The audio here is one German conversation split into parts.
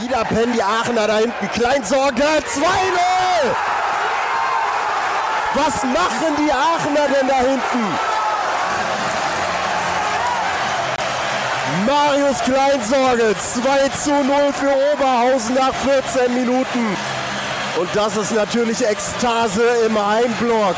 Wieder pennen die Aachener da hinten. Kleinsorge 2-0! Was machen die Aachener denn da hinten? Marius Kleinsorge 2 zu 0 für Oberhausen nach 14 Minuten. Und das ist natürlich Ekstase im Heimblock.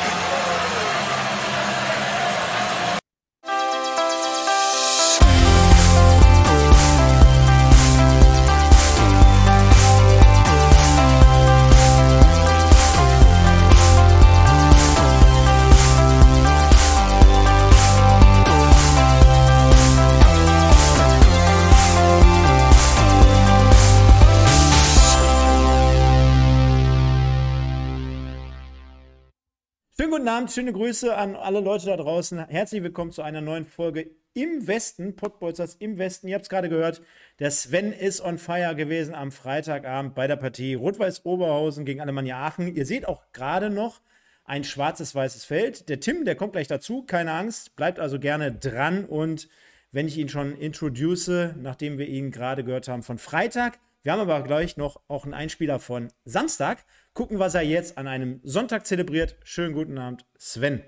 Abend, schöne Grüße an alle Leute da draußen. Herzlich willkommen zu einer neuen Folge im Westen, Pottbolzers im Westen. Ihr habt es gerade gehört, der Sven ist on fire gewesen am Freitagabend bei der Partie Rot-Weiß Oberhausen gegen Alemannia Aachen. Ihr seht auch gerade noch ein schwarzes weißes Feld. Der Tim, der kommt gleich dazu, keine Angst, bleibt also gerne dran und wenn ich ihn schon introduce, nachdem wir ihn gerade gehört haben von Freitag, wir haben aber gleich noch auch einen Einspieler von Samstag gucken, was er jetzt an einem Sonntag zelebriert. Schönen guten Abend, Sven.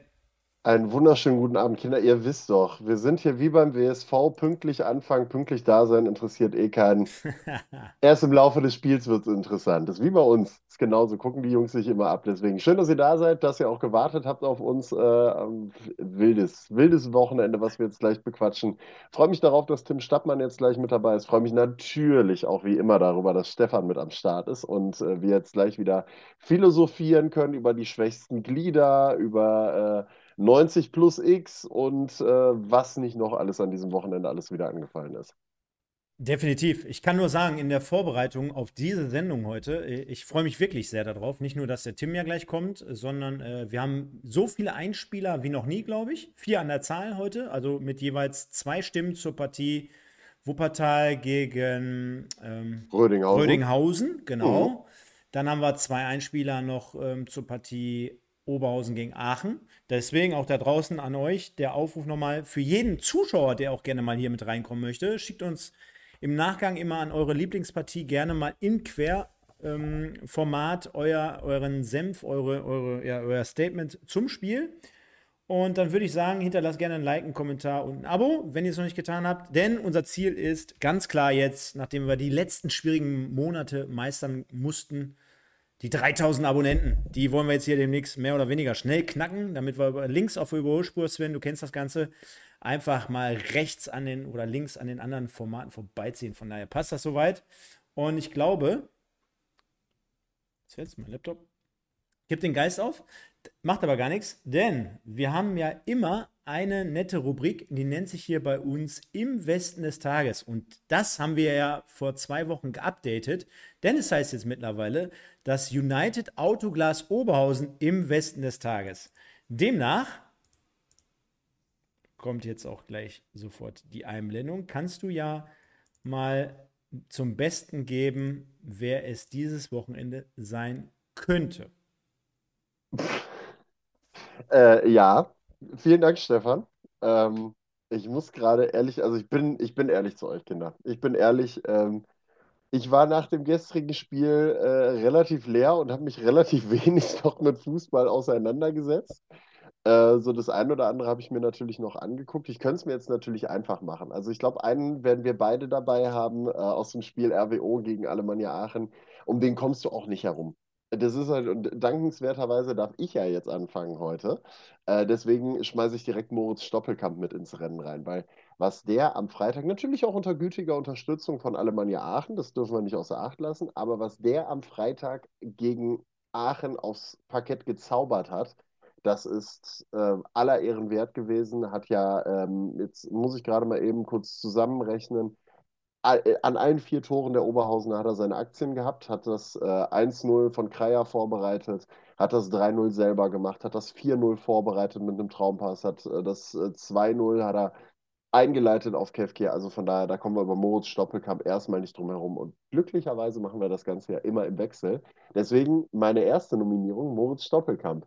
Einen wunderschönen guten Abend, Kinder. Ihr wisst doch, wir sind hier wie beim WSV, pünktlich anfangen, pünktlich da sein, interessiert eh keinen. Erst im Laufe des Spiels wird es interessant. Das ist wie bei uns. Das ist genauso, gucken die Jungs sich immer ab. Deswegen schön, dass ihr da seid, dass ihr auch gewartet habt auf uns. Äh, wildes, wildes Wochenende, was wir jetzt gleich bequatschen. Freue mich darauf, dass Tim Stappmann jetzt gleich mit dabei ist. Freue mich natürlich auch wie immer darüber, dass Stefan mit am Start ist und äh, wir jetzt gleich wieder philosophieren können über die schwächsten Glieder, über. Äh, 90 plus X und äh, was nicht noch alles an diesem Wochenende alles wieder angefallen ist. Definitiv. Ich kann nur sagen, in der Vorbereitung auf diese Sendung heute, äh, ich freue mich wirklich sehr darauf. Nicht nur, dass der Tim ja gleich kommt, sondern äh, wir haben so viele Einspieler wie noch nie, glaube ich. Vier an der Zahl heute, also mit jeweils zwei Stimmen zur Partie Wuppertal gegen ähm, Rödinghausen. Rödinghausen. genau. Mhm. Dann haben wir zwei Einspieler noch ähm, zur Partie Oberhausen gegen Aachen. Deswegen auch da draußen an euch der Aufruf nochmal für jeden Zuschauer, der auch gerne mal hier mit reinkommen möchte. Schickt uns im Nachgang immer an eure Lieblingspartie gerne mal in Querformat ähm, euer, euren Senf, eure, eure, ja, euer Statement zum Spiel. Und dann würde ich sagen, hinterlasst gerne ein Like, einen Kommentar und ein Abo, wenn ihr es noch nicht getan habt. Denn unser Ziel ist ganz klar jetzt, nachdem wir die letzten schwierigen Monate meistern mussten, die 3000 Abonnenten, die wollen wir jetzt hier demnächst mehr oder weniger schnell knacken, damit wir links auf der Überholspur, Sven, du kennst das Ganze, einfach mal rechts an den oder links an den anderen Formaten vorbeiziehen. Von daher passt das soweit. Und ich glaube, jetzt fällt mein Laptop, gibt den Geist auf, macht aber gar nichts, denn wir haben ja immer eine nette Rubrik, die nennt sich hier bei uns im Westen des Tages. Und das haben wir ja vor zwei Wochen geupdatet, denn es heißt jetzt mittlerweile das United Autoglas Oberhausen im Westen des Tages. Demnach kommt jetzt auch gleich sofort die Einblendung. Kannst du ja mal zum Besten geben, wer es dieses Wochenende sein könnte? Äh, ja, Vielen Dank, Stefan. Ähm, ich muss gerade ehrlich, also ich bin, ich bin ehrlich zu euch, Kinder. Ich bin ehrlich, ähm, ich war nach dem gestrigen Spiel äh, relativ leer und habe mich relativ wenig noch mit Fußball auseinandergesetzt. Äh, so das eine oder andere habe ich mir natürlich noch angeguckt. Ich könnte es mir jetzt natürlich einfach machen. Also ich glaube, einen werden wir beide dabei haben äh, aus dem Spiel RWO gegen Alemannia Aachen. Um den kommst du auch nicht herum. Das ist halt, und dankenswerterweise darf ich ja jetzt anfangen heute. Äh, deswegen schmeiße ich direkt Moritz Stoppelkamp mit ins Rennen rein, weil was der am Freitag, natürlich auch unter gütiger Unterstützung von Alemannia Aachen, das dürfen wir nicht außer Acht lassen, aber was der am Freitag gegen Aachen aufs Parkett gezaubert hat, das ist äh, aller Ehren wert gewesen. Hat ja, ähm, jetzt muss ich gerade mal eben kurz zusammenrechnen, an allen vier Toren der Oberhausen hat er seine Aktien gehabt, hat das äh, 1-0 von Kreier vorbereitet, hat das 3-0 selber gemacht, hat das 4-0 vorbereitet mit einem Traumpass, hat äh, das äh, 2-0 hat er eingeleitet auf Kevkir. Also von daher, da kommen wir über Moritz Stoppelkamp erstmal nicht drum herum. Und glücklicherweise machen wir das Ganze ja immer im Wechsel. Deswegen meine erste Nominierung, Moritz Stoppelkamp.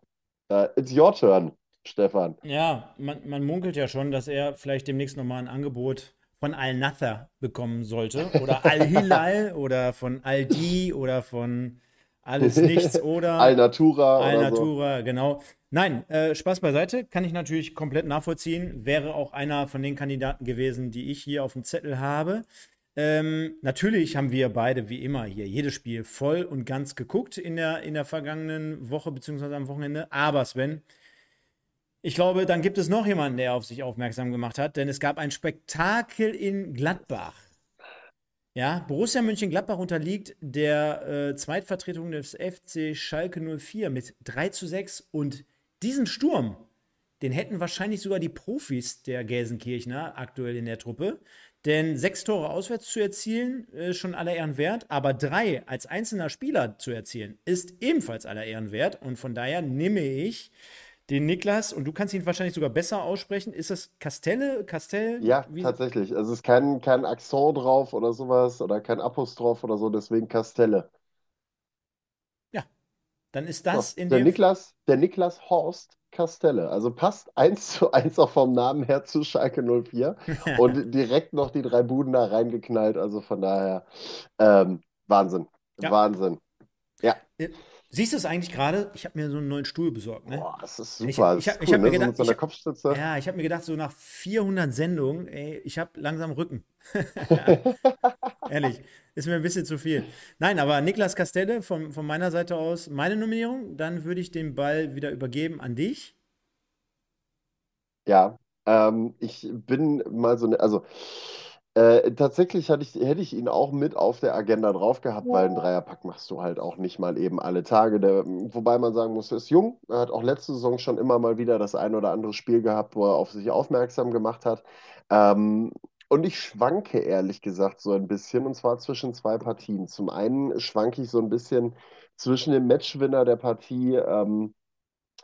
Uh, it's your turn, Stefan. Ja, man, man munkelt ja schon, dass er vielleicht demnächst nochmal ein Angebot von Al-Nather bekommen sollte oder Al-Hilal oder von Al-Di oder von alles nichts oder Al-Natura. Al-Natura, so. genau. Nein, äh, Spaß beiseite, kann ich natürlich komplett nachvollziehen. Wäre auch einer von den Kandidaten gewesen, die ich hier auf dem Zettel habe. Ähm, natürlich haben wir beide, wie immer, hier jedes Spiel voll und ganz geguckt in der, in der vergangenen Woche beziehungsweise am Wochenende. Aber Sven, ich glaube, dann gibt es noch jemanden, der auf sich aufmerksam gemacht hat, denn es gab ein Spektakel in Gladbach. Ja, Borussia Mönchengladbach unterliegt der äh, Zweitvertretung des FC Schalke 04 mit 3 zu 6 und diesen Sturm, den hätten wahrscheinlich sogar die Profis der Gelsenkirchner aktuell in der Truppe. Denn sechs Tore auswärts zu erzielen, ist schon aller Ehren wert, aber drei als einzelner Spieler zu erzielen, ist ebenfalls aller Ehren wert. Und von daher nehme ich den Niklas, und du kannst ihn wahrscheinlich sogar besser aussprechen. Ist das Castelle? Castell? Ja, Wie? tatsächlich. Also es ist kein, kein Akzent drauf oder sowas oder kein Apostroph oder so, deswegen Castelle. Ja, dann ist das so, in der dem. Niklas, der Niklas Horst Castelle. Also passt eins zu eins auch vom Namen her zu Schalke 04 und direkt noch die drei Buden da reingeknallt. Also von daher ähm, Wahnsinn. Ja. Wahnsinn. Ja. Äh, Siehst du es eigentlich gerade? Ich habe mir so einen neuen Stuhl besorgt. Ne? Boah, das ist super. Ich, ich, ich, ich habe mir gedacht, so. Ja, ich habe mir gedacht, so nach 400 Sendungen, ey, ich habe langsam Rücken. Ehrlich, ist mir ein bisschen zu viel. Nein, aber Niklas Castelle von, von meiner Seite aus, meine Nominierung. Dann würde ich den Ball wieder übergeben an dich. Ja, ähm, ich bin mal so, ne, also äh, tatsächlich ich, hätte ich ihn auch mit auf der Agenda drauf gehabt, weil ein Dreierpack machst du halt auch nicht mal eben alle Tage. Der, wobei man sagen muss, er ist jung. Er hat auch letzte Saison schon immer mal wieder das ein oder andere Spiel gehabt, wo er auf sich aufmerksam gemacht hat. Ähm, und ich schwanke ehrlich gesagt so ein bisschen, und zwar zwischen zwei Partien. Zum einen schwanke ich so ein bisschen zwischen dem Matchwinner der Partie ähm,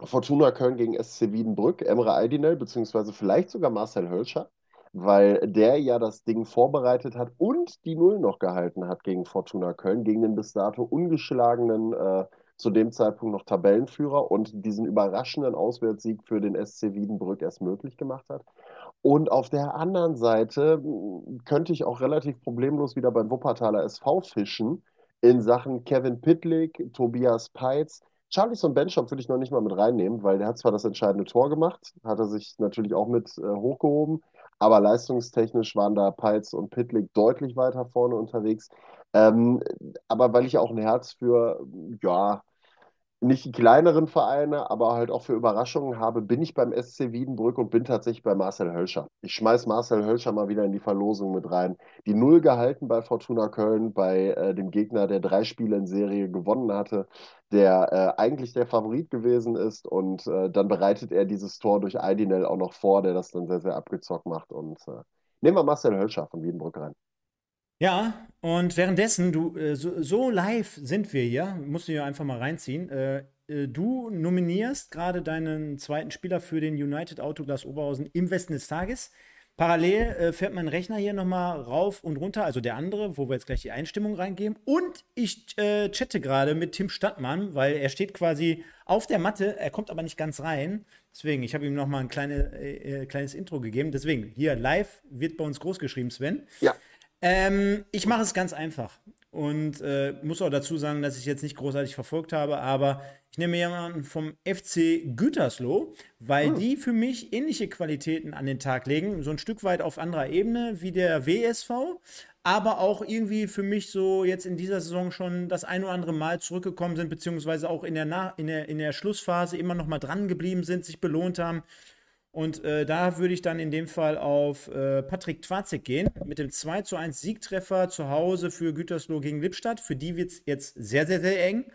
Fortuna Köln gegen SC Wiedenbrück, Emre Aydinel, beziehungsweise vielleicht sogar Marcel Hölscher weil der ja das Ding vorbereitet hat und die Null noch gehalten hat gegen Fortuna Köln, gegen den bis dato ungeschlagenen, äh, zu dem Zeitpunkt noch Tabellenführer und diesen überraschenden Auswärtssieg für den SC Wiedenbrück erst möglich gemacht hat. Und auf der anderen Seite hm, könnte ich auch relativ problemlos wieder beim Wuppertaler SV fischen in Sachen Kevin Pitlick, Tobias Peitz, Charlison Benchop würde ich noch nicht mal mit reinnehmen, weil der hat zwar das entscheidende Tor gemacht, hat er sich natürlich auch mit äh, hochgehoben, aber leistungstechnisch waren da Peitz und Pitlick deutlich weiter vorne unterwegs. Ähm, aber weil ich auch ein Herz für, ja, nicht die kleineren Vereine, aber halt auch für Überraschungen habe, bin ich beim SC Wiedenbrück und bin tatsächlich bei Marcel Hölscher. Ich schmeiß Marcel Hölscher mal wieder in die Verlosung mit rein. Die Null gehalten bei Fortuna Köln, bei äh, dem Gegner, der drei Spiele in Serie gewonnen hatte, der äh, eigentlich der Favorit gewesen ist und äh, dann bereitet er dieses Tor durch Eidinel auch noch vor, der das dann sehr, sehr abgezockt macht und äh, nehmen wir Marcel Hölscher von Wiedenbrück rein. Ja, und währenddessen, du, äh, so, so, live sind wir hier, musst du hier einfach mal reinziehen. Äh, äh, du nominierst gerade deinen zweiten Spieler für den United Autoglas Oberhausen im Westen des Tages. Parallel äh, fährt mein Rechner hier nochmal rauf und runter, also der andere, wo wir jetzt gleich die Einstimmung reingeben. Und ich äh, chatte gerade mit Tim Stadtmann, weil er steht quasi auf der Matte, er kommt aber nicht ganz rein. Deswegen, ich habe ihm nochmal ein kleine, äh, kleines Intro gegeben. Deswegen, hier live wird bei uns groß geschrieben, Sven. Ja. Ähm, ich mache es ganz einfach und äh, muss auch dazu sagen, dass ich jetzt nicht großartig verfolgt habe, aber ich nehme jemanden vom FC Gütersloh, weil hm. die für mich ähnliche Qualitäten an den Tag legen, so ein Stück weit auf anderer Ebene wie der WSV, aber auch irgendwie für mich so jetzt in dieser Saison schon das ein oder andere Mal zurückgekommen sind, beziehungsweise auch in der, Na in der, in der Schlussphase immer noch mal dran geblieben sind, sich belohnt haben. Und äh, da würde ich dann in dem Fall auf äh, Patrick Twazek gehen, mit dem 2 zu 1 Siegtreffer zu Hause für Gütersloh gegen Lippstadt. Für die wird es jetzt sehr, sehr, sehr eng.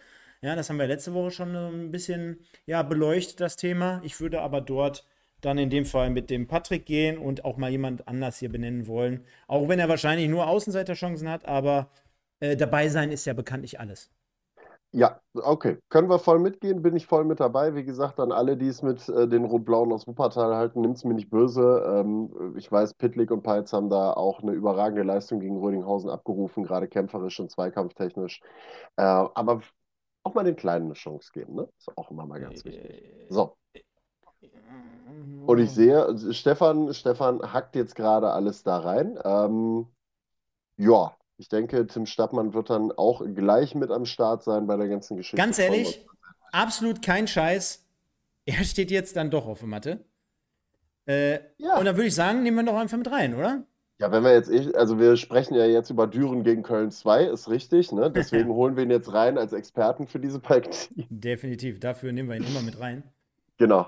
Ja, das haben wir letzte Woche schon ein bisschen ja, beleuchtet, das Thema. Ich würde aber dort dann in dem Fall mit dem Patrick gehen und auch mal jemand anders hier benennen wollen. Auch wenn er wahrscheinlich nur Außenseiterchancen hat, aber äh, dabei sein ist ja bekanntlich alles. Ja, okay. Können wir voll mitgehen, bin ich voll mit dabei. Wie gesagt, an alle, die es mit äh, den Rot-Blauen aus Wuppertal halten, nimmt es mir nicht böse. Ähm, ich weiß, Pitlick und Peitz haben da auch eine überragende Leistung gegen Rödinghausen abgerufen, gerade kämpferisch und zweikampftechnisch. Äh, aber auch mal den Kleinen eine Chance geben, ne? Ist auch immer mal ganz wichtig. So. Und ich sehe, Stefan, Stefan hackt jetzt gerade alles da rein. Ähm, ja, ich denke, Tim Stappmann wird dann auch gleich mit am Start sein bei der ganzen Geschichte. Ganz ehrlich, absolut kein Scheiß. Er steht jetzt dann doch auf der Matte. Äh, ja. Und dann würde ich sagen, nehmen wir doch einfach mit rein, oder? Ja, wenn wir jetzt, eh, also wir sprechen ja jetzt über Düren gegen Köln 2, ist richtig, ne? Deswegen holen wir ihn jetzt rein als Experten für diese Partie. Definitiv, dafür nehmen wir ihn immer mit rein. Genau.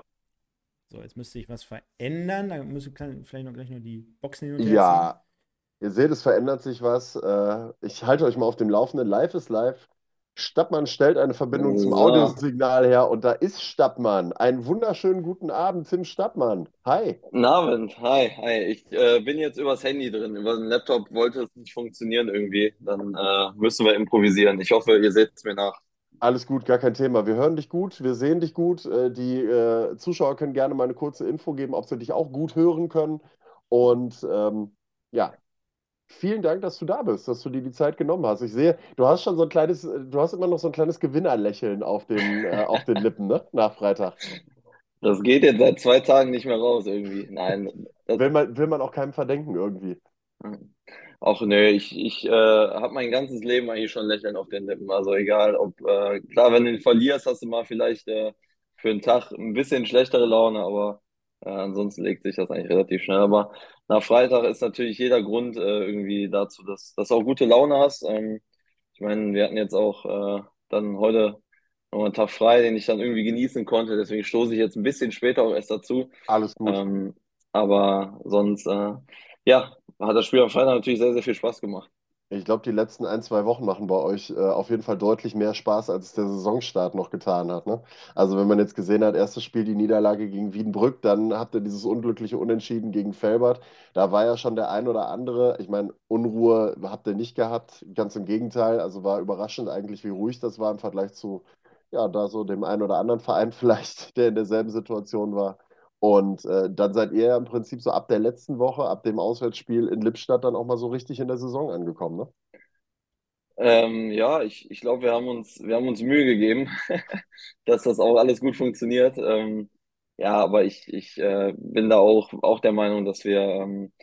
So, jetzt müsste ich was verändern. Da müssen vielleicht noch gleich nur die Boxen hin und her Ja. Ihr seht, es verändert sich was. Äh, ich halte euch mal auf dem Laufenden. Live ist live. Stappmann stellt eine Verbindung zum Audiosignal her und da ist Stappmann. Einen wunderschönen guten Abend, Tim Stappmann. Hi. Guten Abend, hi, hi. Ich äh, bin jetzt übers Handy drin. Über den Laptop wollte es nicht funktionieren irgendwie. Dann äh, müssen wir improvisieren. Ich hoffe, ihr seht es mir nach. Alles gut, gar kein Thema. Wir hören dich gut, wir sehen dich gut. Äh, die äh, Zuschauer können gerne mal eine kurze Info geben, ob sie dich auch gut hören können. Und ähm, ja, vielen Dank, dass du da bist, dass du dir die Zeit genommen hast. Ich sehe, du hast schon so ein kleines, du hast immer noch so ein kleines Gewinnerlächeln auf den, äh, auf den Lippen, ne? Nach Freitag. Das geht jetzt seit zwei Tagen nicht mehr raus irgendwie. Nein. Will man, will man auch keinem verdenken irgendwie. Ach nee, ich, ich äh, habe mein ganzes Leben eigentlich schon Lächeln auf den Lippen. Also egal, ob, äh, klar, wenn du verlierst, hast du mal vielleicht äh, für einen Tag ein bisschen schlechtere Laune, aber äh, ansonsten legt sich das eigentlich relativ schnell. Aber nach Freitag ist natürlich jeder Grund äh, irgendwie dazu, dass, dass du auch gute Laune hast. Ähm, ich meine, wir hatten jetzt auch äh, dann heute noch einen Tag frei, den ich dann irgendwie genießen konnte. Deswegen stoße ich jetzt ein bisschen später auch erst dazu. Alles gut. Ähm, aber sonst, äh, ja, hat das Spiel am Freitag natürlich sehr, sehr viel Spaß gemacht. Ich glaube, die letzten ein, zwei Wochen machen bei euch äh, auf jeden Fall deutlich mehr Spaß, als es der Saisonstart noch getan hat. Ne? Also wenn man jetzt gesehen hat, erstes Spiel die Niederlage gegen Wiedenbrück, dann habt ihr dieses unglückliche Unentschieden gegen Felbert. Da war ja schon der ein oder andere, ich meine, Unruhe habt ihr nicht gehabt, ganz im Gegenteil. Also war überraschend eigentlich, wie ruhig das war im Vergleich zu, ja, da so dem einen oder anderen Verein vielleicht, der in derselben Situation war. Und äh, dann seid ihr ja im Prinzip so ab der letzten Woche, ab dem Auswärtsspiel in Lippstadt, dann auch mal so richtig in der Saison angekommen, ne? Ähm, ja, ich, ich glaube, wir haben uns, wir haben uns Mühe gegeben, dass das auch alles gut funktioniert. Ähm, ja, aber ich, ich äh, bin da auch, auch der Meinung, dass wir, ähm,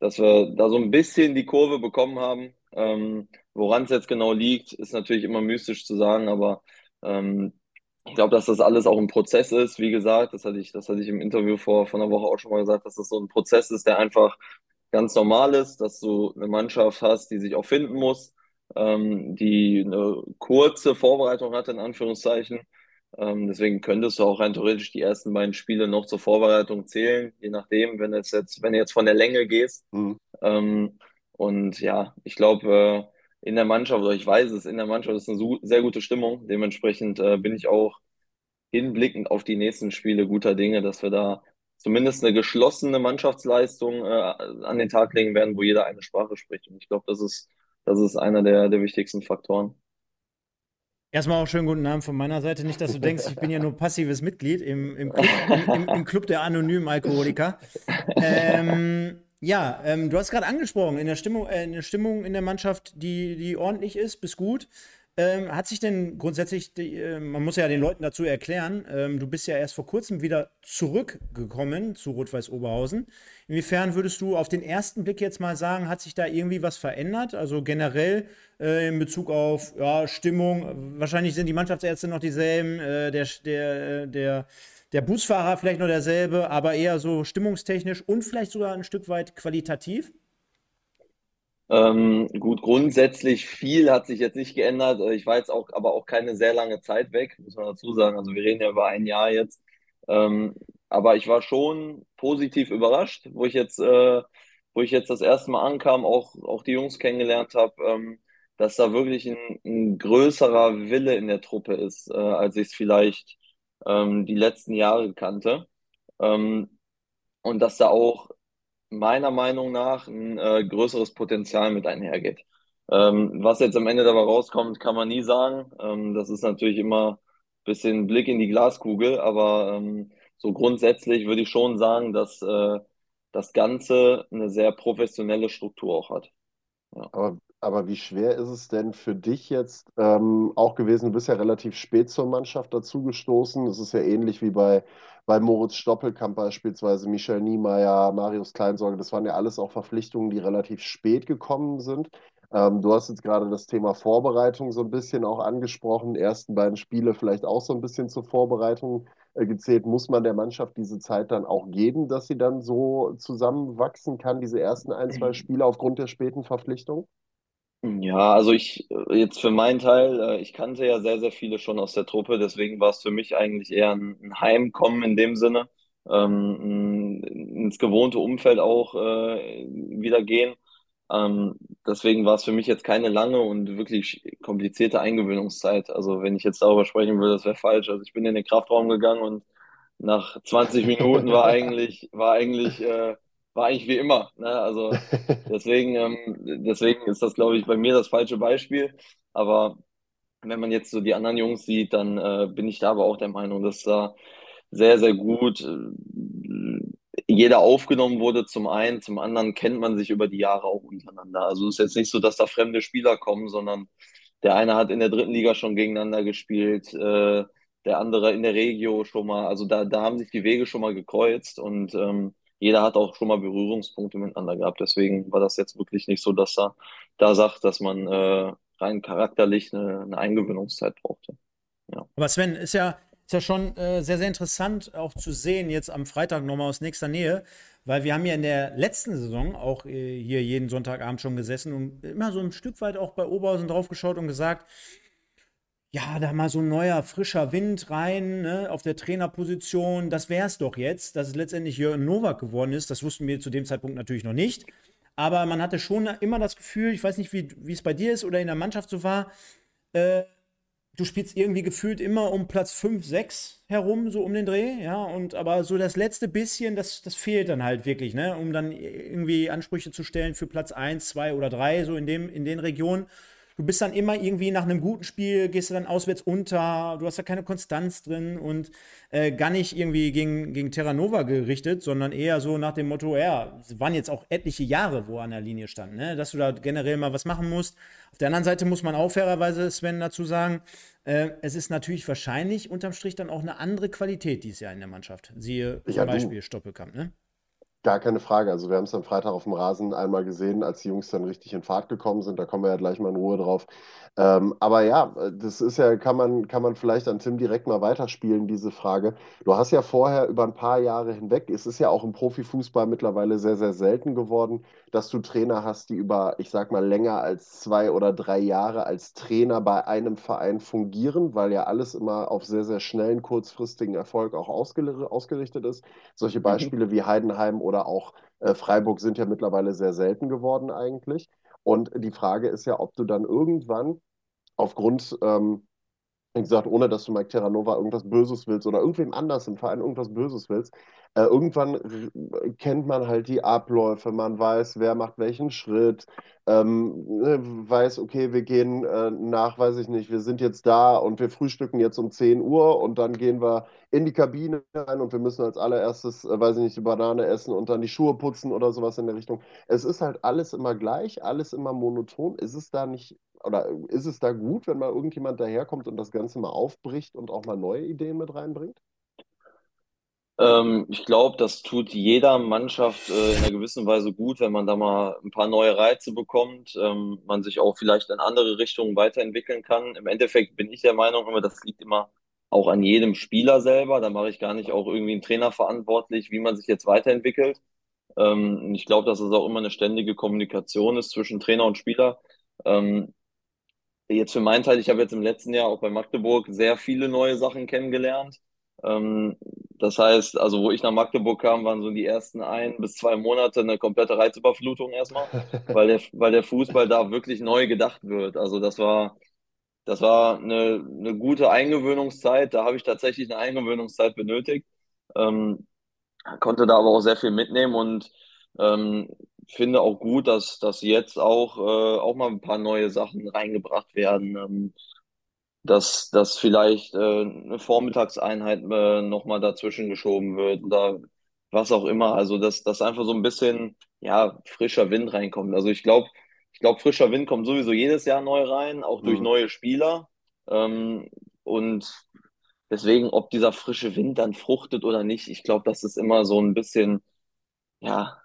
dass wir da so ein bisschen die Kurve bekommen haben. Ähm, woran es jetzt genau liegt, ist natürlich immer mystisch zu sagen, aber ähm, ich glaube, dass das alles auch ein Prozess ist. Wie gesagt, das hatte ich, das hatte ich im Interview vor, vor einer Woche auch schon mal gesagt, dass das so ein Prozess ist, der einfach ganz normal ist, dass du eine Mannschaft hast, die sich auch finden muss, ähm, die eine kurze Vorbereitung hat, in Anführungszeichen. Ähm, deswegen könntest du auch rein theoretisch die ersten beiden Spiele noch zur Vorbereitung zählen, je nachdem, wenn jetzt, wenn du jetzt von der Länge gehst. Mhm. Ähm, und ja, ich glaube, äh, in der Mannschaft, oder ich weiß es, in der Mannschaft ist eine sehr gute Stimmung. Dementsprechend äh, bin ich auch hinblickend auf die nächsten Spiele guter Dinge, dass wir da zumindest eine geschlossene Mannschaftsleistung äh, an den Tag legen werden, wo jeder eine Sprache spricht. Und ich glaube, das ist, das ist einer der, der wichtigsten Faktoren. Erstmal auch schönen guten Abend von meiner Seite. Nicht, dass du denkst, ich bin ja nur passives Mitglied im, im, Club, im, im Club der anonymen Alkoholiker. Ähm, ja, ähm, du hast gerade angesprochen, in der Stimmung, äh, in der Stimmung in der Mannschaft, die, die ordentlich ist, bis gut. Ähm, hat sich denn grundsätzlich, die, äh, man muss ja den Leuten dazu erklären, ähm, du bist ja erst vor kurzem wieder zurückgekommen zu Rot-Weiß Oberhausen. Inwiefern würdest du auf den ersten Blick jetzt mal sagen, hat sich da irgendwie was verändert? Also generell äh, in Bezug auf ja, Stimmung, wahrscheinlich sind die Mannschaftsärzte noch dieselben, äh, der, der, der der Busfahrer vielleicht noch derselbe, aber eher so stimmungstechnisch und vielleicht sogar ein Stück weit qualitativ? Ähm, gut, grundsätzlich viel hat sich jetzt nicht geändert. Ich war jetzt auch, aber auch keine sehr lange Zeit weg, muss man dazu sagen. Also wir reden ja über ein Jahr jetzt. Ähm, aber ich war schon positiv überrascht, wo ich jetzt, äh, wo ich jetzt das erste Mal ankam, auch, auch die Jungs kennengelernt habe, ähm, dass da wirklich ein, ein, größerer Wille in der Truppe ist, äh, als ich es vielleicht ähm, die letzten Jahre kannte. Ähm, und dass da auch meiner Meinung nach ein äh, größeres Potenzial mit einhergeht. Ähm, was jetzt am Ende dabei rauskommt, kann man nie sagen. Ähm, das ist natürlich immer ein bisschen Blick in die Glaskugel, aber ähm, so grundsätzlich würde ich schon sagen, dass äh, das Ganze eine sehr professionelle Struktur auch hat. Ja. Aber aber wie schwer ist es denn für dich jetzt ähm, auch gewesen? Du bist ja relativ spät zur Mannschaft dazugestoßen. Es ist ja ähnlich wie bei, bei Moritz Stoppelkamp beispielsweise, Michel Niemeyer, Marius Kleinsorge, das waren ja alles auch Verpflichtungen, die relativ spät gekommen sind. Ähm, du hast jetzt gerade das Thema Vorbereitung so ein bisschen auch angesprochen, die ersten beiden Spiele vielleicht auch so ein bisschen zur Vorbereitung äh, gezählt. Muss man der Mannschaft diese Zeit dann auch geben, dass sie dann so zusammenwachsen kann, diese ersten ein, zwei Spiele aufgrund der späten Verpflichtung? Ja, also ich äh, jetzt für meinen Teil, äh, ich kannte ja sehr, sehr viele schon aus der Truppe, deswegen war es für mich eigentlich eher ein, ein Heimkommen in dem Sinne, ähm, ins gewohnte Umfeld auch äh, wieder gehen. Ähm, deswegen war es für mich jetzt keine lange und wirklich komplizierte Eingewöhnungszeit. Also wenn ich jetzt darüber sprechen würde, das wäre falsch. Also ich bin in den Kraftraum gegangen und nach 20 Minuten war eigentlich, war eigentlich, äh, war eigentlich wie immer. Ne? Also deswegen, ähm, deswegen ist das, glaube ich, bei mir das falsche Beispiel. Aber wenn man jetzt so die anderen Jungs sieht, dann äh, bin ich da aber auch der Meinung, dass da sehr, sehr gut äh, jeder aufgenommen wurde, zum einen, zum anderen kennt man sich über die Jahre auch untereinander. Also es ist jetzt nicht so, dass da fremde Spieler kommen, sondern der eine hat in der dritten Liga schon gegeneinander gespielt, äh, der andere in der Regio schon mal. Also da, da haben sich die Wege schon mal gekreuzt und ähm, jeder hat auch schon mal Berührungspunkte miteinander gehabt. Deswegen war das jetzt wirklich nicht so, dass er da sagt, dass man äh, rein charakterlich eine, eine Eingewöhnungszeit brauchte. Ja. Aber Sven, ist ja, ist ja schon äh, sehr, sehr interessant auch zu sehen, jetzt am Freitag nochmal aus nächster Nähe, weil wir haben ja in der letzten Saison auch äh, hier jeden Sonntagabend schon gesessen und immer so ein Stück weit auch bei Oberhausen draufgeschaut und gesagt, ja, da mal so ein neuer, frischer Wind rein ne, auf der Trainerposition, das wäre es doch jetzt. Dass es letztendlich Jörn Nowak geworden ist, das wussten wir zu dem Zeitpunkt natürlich noch nicht. Aber man hatte schon immer das Gefühl, ich weiß nicht, wie es bei dir ist oder in der Mannschaft so war, äh, du spielst irgendwie gefühlt immer um Platz 5, 6 herum, so um den Dreh, ja, und aber so das letzte bisschen, das, das fehlt dann halt wirklich, ne, um dann irgendwie Ansprüche zu stellen für Platz 1, 2 oder 3, so in, dem, in den Regionen du bist dann immer irgendwie nach einem guten Spiel, gehst du dann auswärts unter, du hast da keine Konstanz drin und äh, gar nicht irgendwie gegen, gegen Terranova gerichtet, sondern eher so nach dem Motto, ja, es waren jetzt auch etliche Jahre, wo er an der Linie stand, ne? dass du da generell mal was machen musst. Auf der anderen Seite muss man auch fairerweise, Sven, dazu sagen, äh, es ist natürlich wahrscheinlich unterm Strich dann auch eine andere Qualität dieses Jahr in der Mannschaft. Siehe zum ja, Beispiel Stoppelkamp, ne? Gar keine Frage. Also wir haben es am Freitag auf dem Rasen einmal gesehen, als die Jungs dann richtig in Fahrt gekommen sind. Da kommen wir ja gleich mal in Ruhe drauf. Ähm, aber ja, das ist ja, kann man, kann man vielleicht an Tim direkt mal weiterspielen, diese Frage. Du hast ja vorher über ein paar Jahre hinweg, es ist ja auch im Profifußball mittlerweile sehr, sehr selten geworden, dass du Trainer hast, die über, ich sag mal, länger als zwei oder drei Jahre als Trainer bei einem Verein fungieren, weil ja alles immer auf sehr, sehr schnellen, kurzfristigen Erfolg auch ausgerichtet ist. Solche mhm. Beispiele wie Heidenheim oder auch äh, Freiburg sind ja mittlerweile sehr selten geworden eigentlich. Und die Frage ist ja, ob du dann irgendwann aufgrund, ähm, wie gesagt, ohne dass du Mike Terranova irgendwas Böses willst oder irgendwem anders im Verein irgendwas Böses willst, äh, irgendwann kennt man halt die Abläufe, man weiß, wer macht welchen Schritt, ähm, ne, weiß, okay, wir gehen äh, nach, weiß ich nicht, wir sind jetzt da und wir frühstücken jetzt um 10 Uhr und dann gehen wir in die Kabine rein und wir müssen als allererstes, äh, weiß ich nicht, die Banane essen und dann die Schuhe putzen oder sowas in der Richtung. Es ist halt alles immer gleich, alles immer monoton. Ist es da nicht, oder ist es da gut, wenn mal irgendjemand daherkommt und das Ganze mal aufbricht und auch mal neue Ideen mit reinbringt? Ähm, ich glaube, das tut jeder Mannschaft äh, in einer gewissen Weise gut, wenn man da mal ein paar neue Reize bekommt, ähm, man sich auch vielleicht in andere Richtungen weiterentwickeln kann. Im Endeffekt bin ich der Meinung, immer, das liegt immer auch an jedem Spieler selber. Da mache ich gar nicht auch irgendwie einen Trainer verantwortlich, wie man sich jetzt weiterentwickelt. Ähm, ich glaube, dass es auch immer eine ständige Kommunikation ist zwischen Trainer und Spieler. Ähm, jetzt für meinen Teil, ich habe jetzt im letzten Jahr auch bei Magdeburg sehr viele neue Sachen kennengelernt. Ähm, das heißt, also wo ich nach Magdeburg kam, waren so die ersten ein bis zwei Monate eine komplette Reizüberflutung erstmal, weil der, weil der Fußball da wirklich neu gedacht wird. Also das war, das war eine, eine gute Eingewöhnungszeit. Da habe ich tatsächlich eine Eingewöhnungszeit benötigt. Ähm, konnte da aber auch sehr viel mitnehmen und ähm, finde auch gut, dass, dass jetzt auch, äh, auch mal ein paar neue Sachen reingebracht werden. Ähm, dass, dass vielleicht äh, eine Vormittagseinheit äh, nochmal dazwischen geschoben wird oder was auch immer. Also dass, dass einfach so ein bisschen ja, frischer Wind reinkommt. Also ich glaube, ich glaube, frischer Wind kommt sowieso jedes Jahr neu rein, auch durch mhm. neue Spieler. Ähm, und deswegen, ob dieser frische Wind dann fruchtet oder nicht, ich glaube, das ist immer so ein bisschen, ja,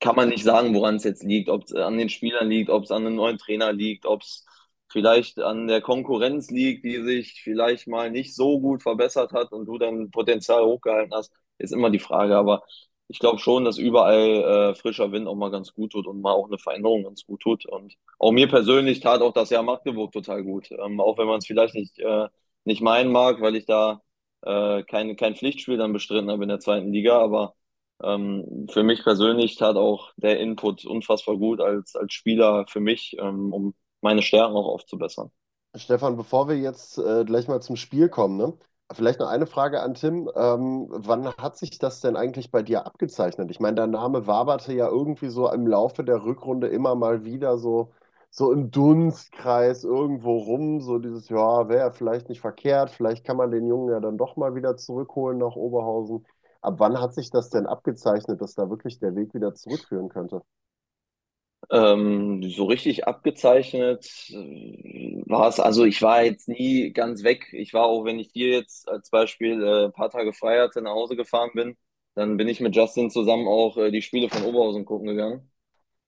kann man nicht sagen, woran es jetzt liegt, ob es an den Spielern liegt, ob es an einem neuen Trainer liegt, ob es vielleicht an der Konkurrenz liegt, die sich vielleicht mal nicht so gut verbessert hat und du dann Potenzial hochgehalten hast, ist immer die Frage. Aber ich glaube schon, dass überall äh, frischer Wind auch mal ganz gut tut und mal auch eine Veränderung ganz gut tut. Und auch mir persönlich tat auch das Jahr Magdeburg total gut. Ähm, auch wenn man es vielleicht nicht, äh, nicht meinen mag, weil ich da äh, kein, kein Pflichtspiel dann bestritten habe in der zweiten Liga. Aber ähm, für mich persönlich tat auch der Input unfassbar gut als, als Spieler für mich, ähm, um meine Stärken auch aufzubessern. Stefan, bevor wir jetzt äh, gleich mal zum Spiel kommen, ne? Vielleicht noch eine Frage an Tim. Ähm, wann hat sich das denn eigentlich bei dir abgezeichnet? Ich meine, dein Name waberte ja irgendwie so im Laufe der Rückrunde immer mal wieder so, so im Dunstkreis irgendwo rum. So dieses, ja, wäre vielleicht nicht verkehrt, vielleicht kann man den Jungen ja dann doch mal wieder zurückholen nach Oberhausen. Ab wann hat sich das denn abgezeichnet, dass da wirklich der Weg wieder zurückführen könnte? Ähm, so richtig abgezeichnet äh, war es, also ich war jetzt nie ganz weg. Ich war auch, wenn ich dir jetzt als Beispiel äh, ein paar Tage frei hatte, nach Hause gefahren bin, dann bin ich mit Justin zusammen auch äh, die Spiele von Oberhausen gucken gegangen.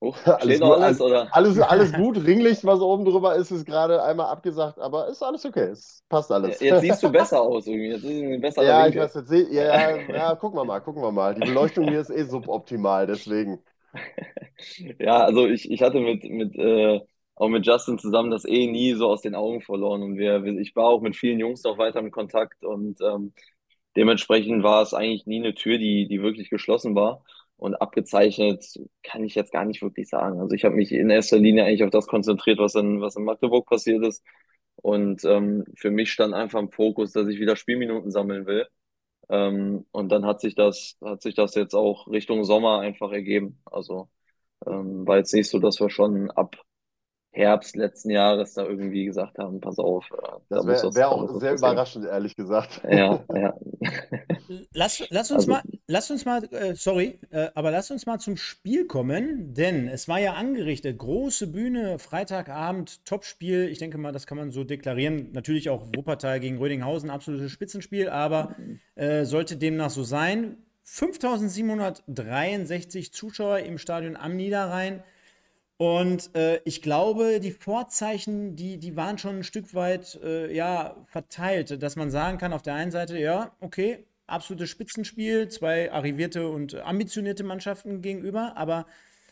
Huch, alles, gut, alles, oder? alles, alles gut. Ringlicht, was oben drüber ist, ist gerade einmal abgesagt, aber ist alles okay. Es passt alles. Jetzt siehst du besser aus irgendwie. Jetzt ist ein besserer ja, ich weiß, jetzt seh, ja, ja, gucken wir mal, gucken wir mal. Die Beleuchtung hier ist eh suboptimal, deswegen. Ja, also ich, ich hatte mit, mit äh, auch mit Justin zusammen das eh nie so aus den Augen verloren. Und wir, ich war auch mit vielen Jungs noch weiter im Kontakt und ähm, dementsprechend war es eigentlich nie eine Tür, die, die wirklich geschlossen war. Und abgezeichnet kann ich jetzt gar nicht wirklich sagen. Also ich habe mich in erster Linie eigentlich auf das konzentriert, was in, was in Magdeburg passiert ist. Und ähm, für mich stand einfach im Fokus, dass ich wieder Spielminuten sammeln will. Ähm, und dann hat sich das, hat sich das jetzt auch Richtung Sommer einfach ergeben. Also ähm, war jetzt nicht so, dass wir schon ab Herbst letzten Jahres da irgendwie gesagt haben, pass auf. Äh, das wäre wär auch sehr überraschend, ehrlich gesagt. Ja, ja. Lass, lass uns also, mal, lass uns mal, äh, sorry, äh, aber lass uns mal zum Spiel kommen, denn es war ja angerichtet, große Bühne, Freitagabend, Topspiel. Ich denke mal, das kann man so deklarieren. Natürlich auch Wuppertal gegen Rödinghausen, absolutes Spitzenspiel, aber äh, sollte demnach so sein. 5763 Zuschauer im Stadion am Niederrhein. Und äh, ich glaube, die Vorzeichen, die, die waren schon ein Stück weit äh, ja, verteilt, dass man sagen kann, auf der einen Seite, ja, okay, absolutes Spitzenspiel, zwei arrivierte und ambitionierte Mannschaften gegenüber, aber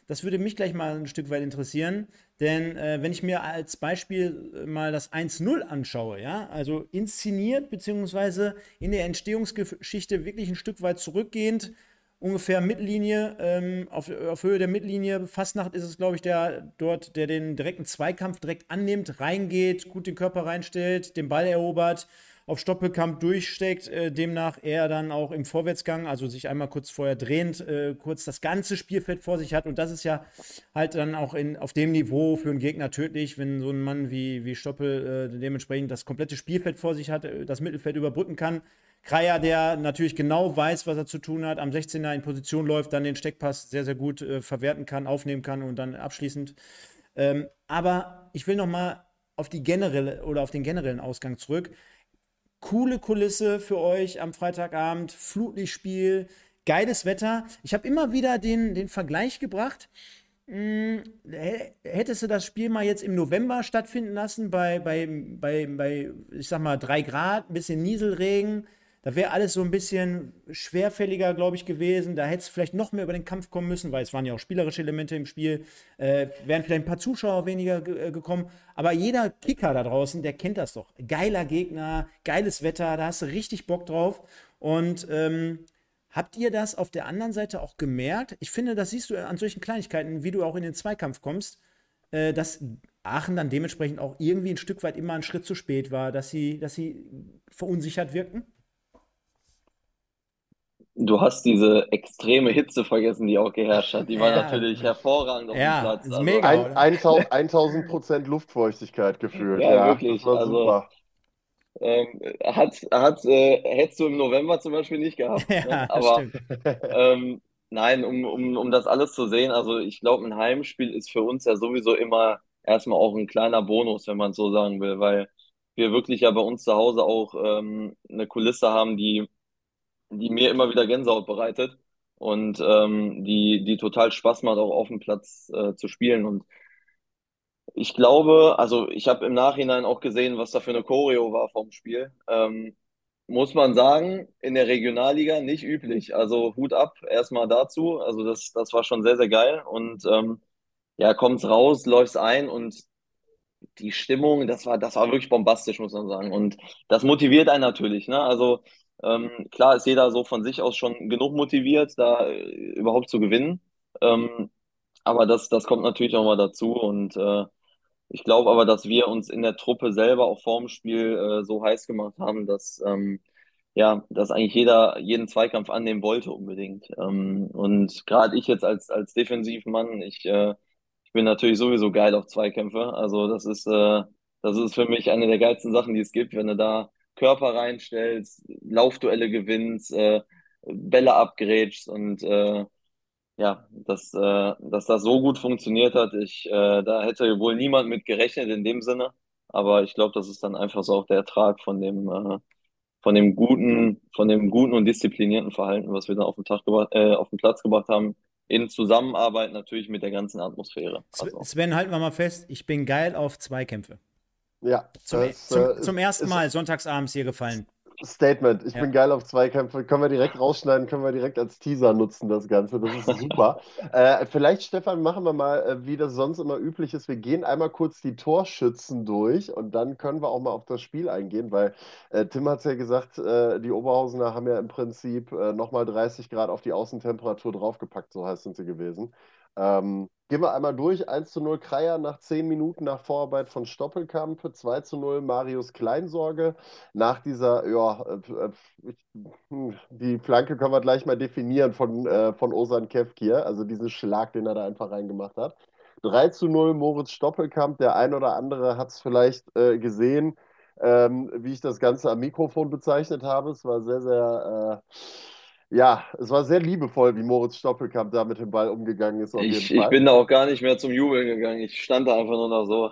das würde mich gleich mal ein Stück weit interessieren, denn äh, wenn ich mir als Beispiel äh, mal das 1-0 anschaue, ja, also inszeniert beziehungsweise in der Entstehungsgeschichte wirklich ein Stück weit zurückgehend, ungefähr Mittellinie, ähm, auf, auf Höhe der Mittellinie. Fastnacht ist es, glaube ich, der dort, der den direkten Zweikampf direkt annimmt, reingeht, gut den Körper reinstellt, den Ball erobert, auf Stoppelkamp durchsteckt, äh, demnach er dann auch im Vorwärtsgang, also sich einmal kurz vorher drehend, äh, kurz das ganze Spielfeld vor sich hat. Und das ist ja halt dann auch in, auf dem Niveau für einen Gegner tödlich, wenn so ein Mann wie, wie Stoppel äh, dementsprechend das komplette Spielfeld vor sich hat, äh, das Mittelfeld überbrücken kann. Kreier, der natürlich genau weiß, was er zu tun hat, am 16er in Position läuft, dann den Steckpass sehr, sehr gut äh, verwerten kann, aufnehmen kann und dann abschließend. Ähm, aber ich will noch mal auf die generelle oder auf den generellen Ausgang zurück. Coole Kulisse für euch am Freitagabend, Flutlichtspiel, geiles Wetter. Ich habe immer wieder den, den Vergleich gebracht. Hm, hättest du das Spiel mal jetzt im November stattfinden lassen, bei, bei, bei, bei ich sag mal, drei Grad, ein bisschen Nieselregen, da wäre alles so ein bisschen schwerfälliger, glaube ich, gewesen. Da hätte es vielleicht noch mehr über den Kampf kommen müssen, weil es waren ja auch spielerische Elemente im Spiel. Äh, wären vielleicht ein paar Zuschauer weniger ge äh, gekommen. Aber jeder Kicker da draußen, der kennt das doch. Geiler Gegner, geiles Wetter, da hast du richtig Bock drauf. Und ähm, habt ihr das auf der anderen Seite auch gemerkt? Ich finde, das siehst du an solchen Kleinigkeiten, wie du auch in den Zweikampf kommst, äh, dass Aachen dann dementsprechend auch irgendwie ein Stück weit immer einen Schritt zu spät war, dass sie, dass sie verunsichert wirkten? Du hast diese extreme Hitze vergessen, die auch geherrscht hat. Die war ja. natürlich hervorragend auf ja, dem Platz. Ist also mega, ein, 1000 Prozent Luftfeuchtigkeit gefühlt. Ja, ja wirklich. also, ähm, hat, hat, äh, hättest du im November zum Beispiel nicht gehabt. Ja, ne? Aber ähm, nein, um, um, um das alles zu sehen, also ich glaube, ein Heimspiel ist für uns ja sowieso immer erstmal auch ein kleiner Bonus, wenn man es so sagen will, weil wir wirklich ja bei uns zu Hause auch ähm, eine Kulisse haben, die, die mir immer wieder Gänsehaut bereitet und ähm, die, die total Spaß macht, auch auf dem Platz äh, zu spielen. Und ich glaube, also ich habe im Nachhinein auch gesehen, was da für eine Choreo war vom Spiel. Ähm, muss man sagen, in der Regionalliga nicht üblich. Also Hut ab erstmal dazu. Also das, das war schon sehr, sehr geil. Und ähm, ja, kommt's raus, läuft's ein und die Stimmung, das war, das war wirklich bombastisch, muss man sagen. Und das motiviert einen natürlich, ne? Also ähm, klar ist jeder so von sich aus schon genug motiviert, da äh, überhaupt zu gewinnen. Ähm, aber das, das kommt natürlich auch mal dazu. Und äh, ich glaube aber, dass wir uns in der Truppe selber auch vorm Spiel äh, so heiß gemacht haben, dass ähm, ja, dass eigentlich jeder jeden Zweikampf annehmen wollte unbedingt. Ähm, und gerade ich jetzt als als Defensivmann, ich äh, ich bin natürlich sowieso geil auf Zweikämpfe. Also das ist äh, das ist für mich eine der geilsten Sachen, die es gibt, wenn du da Körper reinstellst, Laufduelle gewinnst, äh, Bälle abgrätschst und äh, ja, dass, äh, dass das so gut funktioniert hat, ich, äh, da hätte wohl niemand mit gerechnet in dem Sinne. Aber ich glaube, das ist dann einfach so auch der Ertrag von dem, äh, von dem guten, von dem guten und disziplinierten Verhalten, was wir dann auf den Tag äh, auf den Platz gebracht haben, in Zusammenarbeit natürlich mit der ganzen Atmosphäre. Also. Sven, halten wir mal fest, ich bin geil auf Zweikämpfe. Ja. Zum, das, zum, äh, zum ersten Mal sonntagsabends hier gefallen. Statement. Ich ja. bin geil auf Zweikämpfe. Können wir direkt rausschneiden, können wir direkt als Teaser nutzen, das Ganze. Das ist super. äh, vielleicht, Stefan, machen wir mal, äh, wie das sonst immer üblich ist. Wir gehen einmal kurz die Torschützen durch und dann können wir auch mal auf das Spiel eingehen, weil äh, Tim hat es ja gesagt, äh, die Oberhausener haben ja im Prinzip äh, nochmal 30 Grad auf die Außentemperatur draufgepackt, so heiß sind sie gewesen. Ähm, gehen wir einmal durch. 1 zu 0 Kreier nach 10 Minuten nach Vorarbeit von Stoppelkamp. 2 zu 0 Marius Kleinsorge. Nach dieser, ja, äh, äh, die Flanke können wir gleich mal definieren von, äh, von Osan Kevkir. Also diesen Schlag, den er da einfach reingemacht hat. 3 zu 0 Moritz Stoppelkamp. Der ein oder andere hat es vielleicht äh, gesehen, ähm, wie ich das Ganze am Mikrofon bezeichnet habe. Es war sehr, sehr äh, ja, es war sehr liebevoll, wie Moritz Stoppelkamp da mit dem Ball umgegangen ist. ich, ich bin da auch gar nicht mehr zum Jubeln gegangen. Ich stand da einfach nur noch so.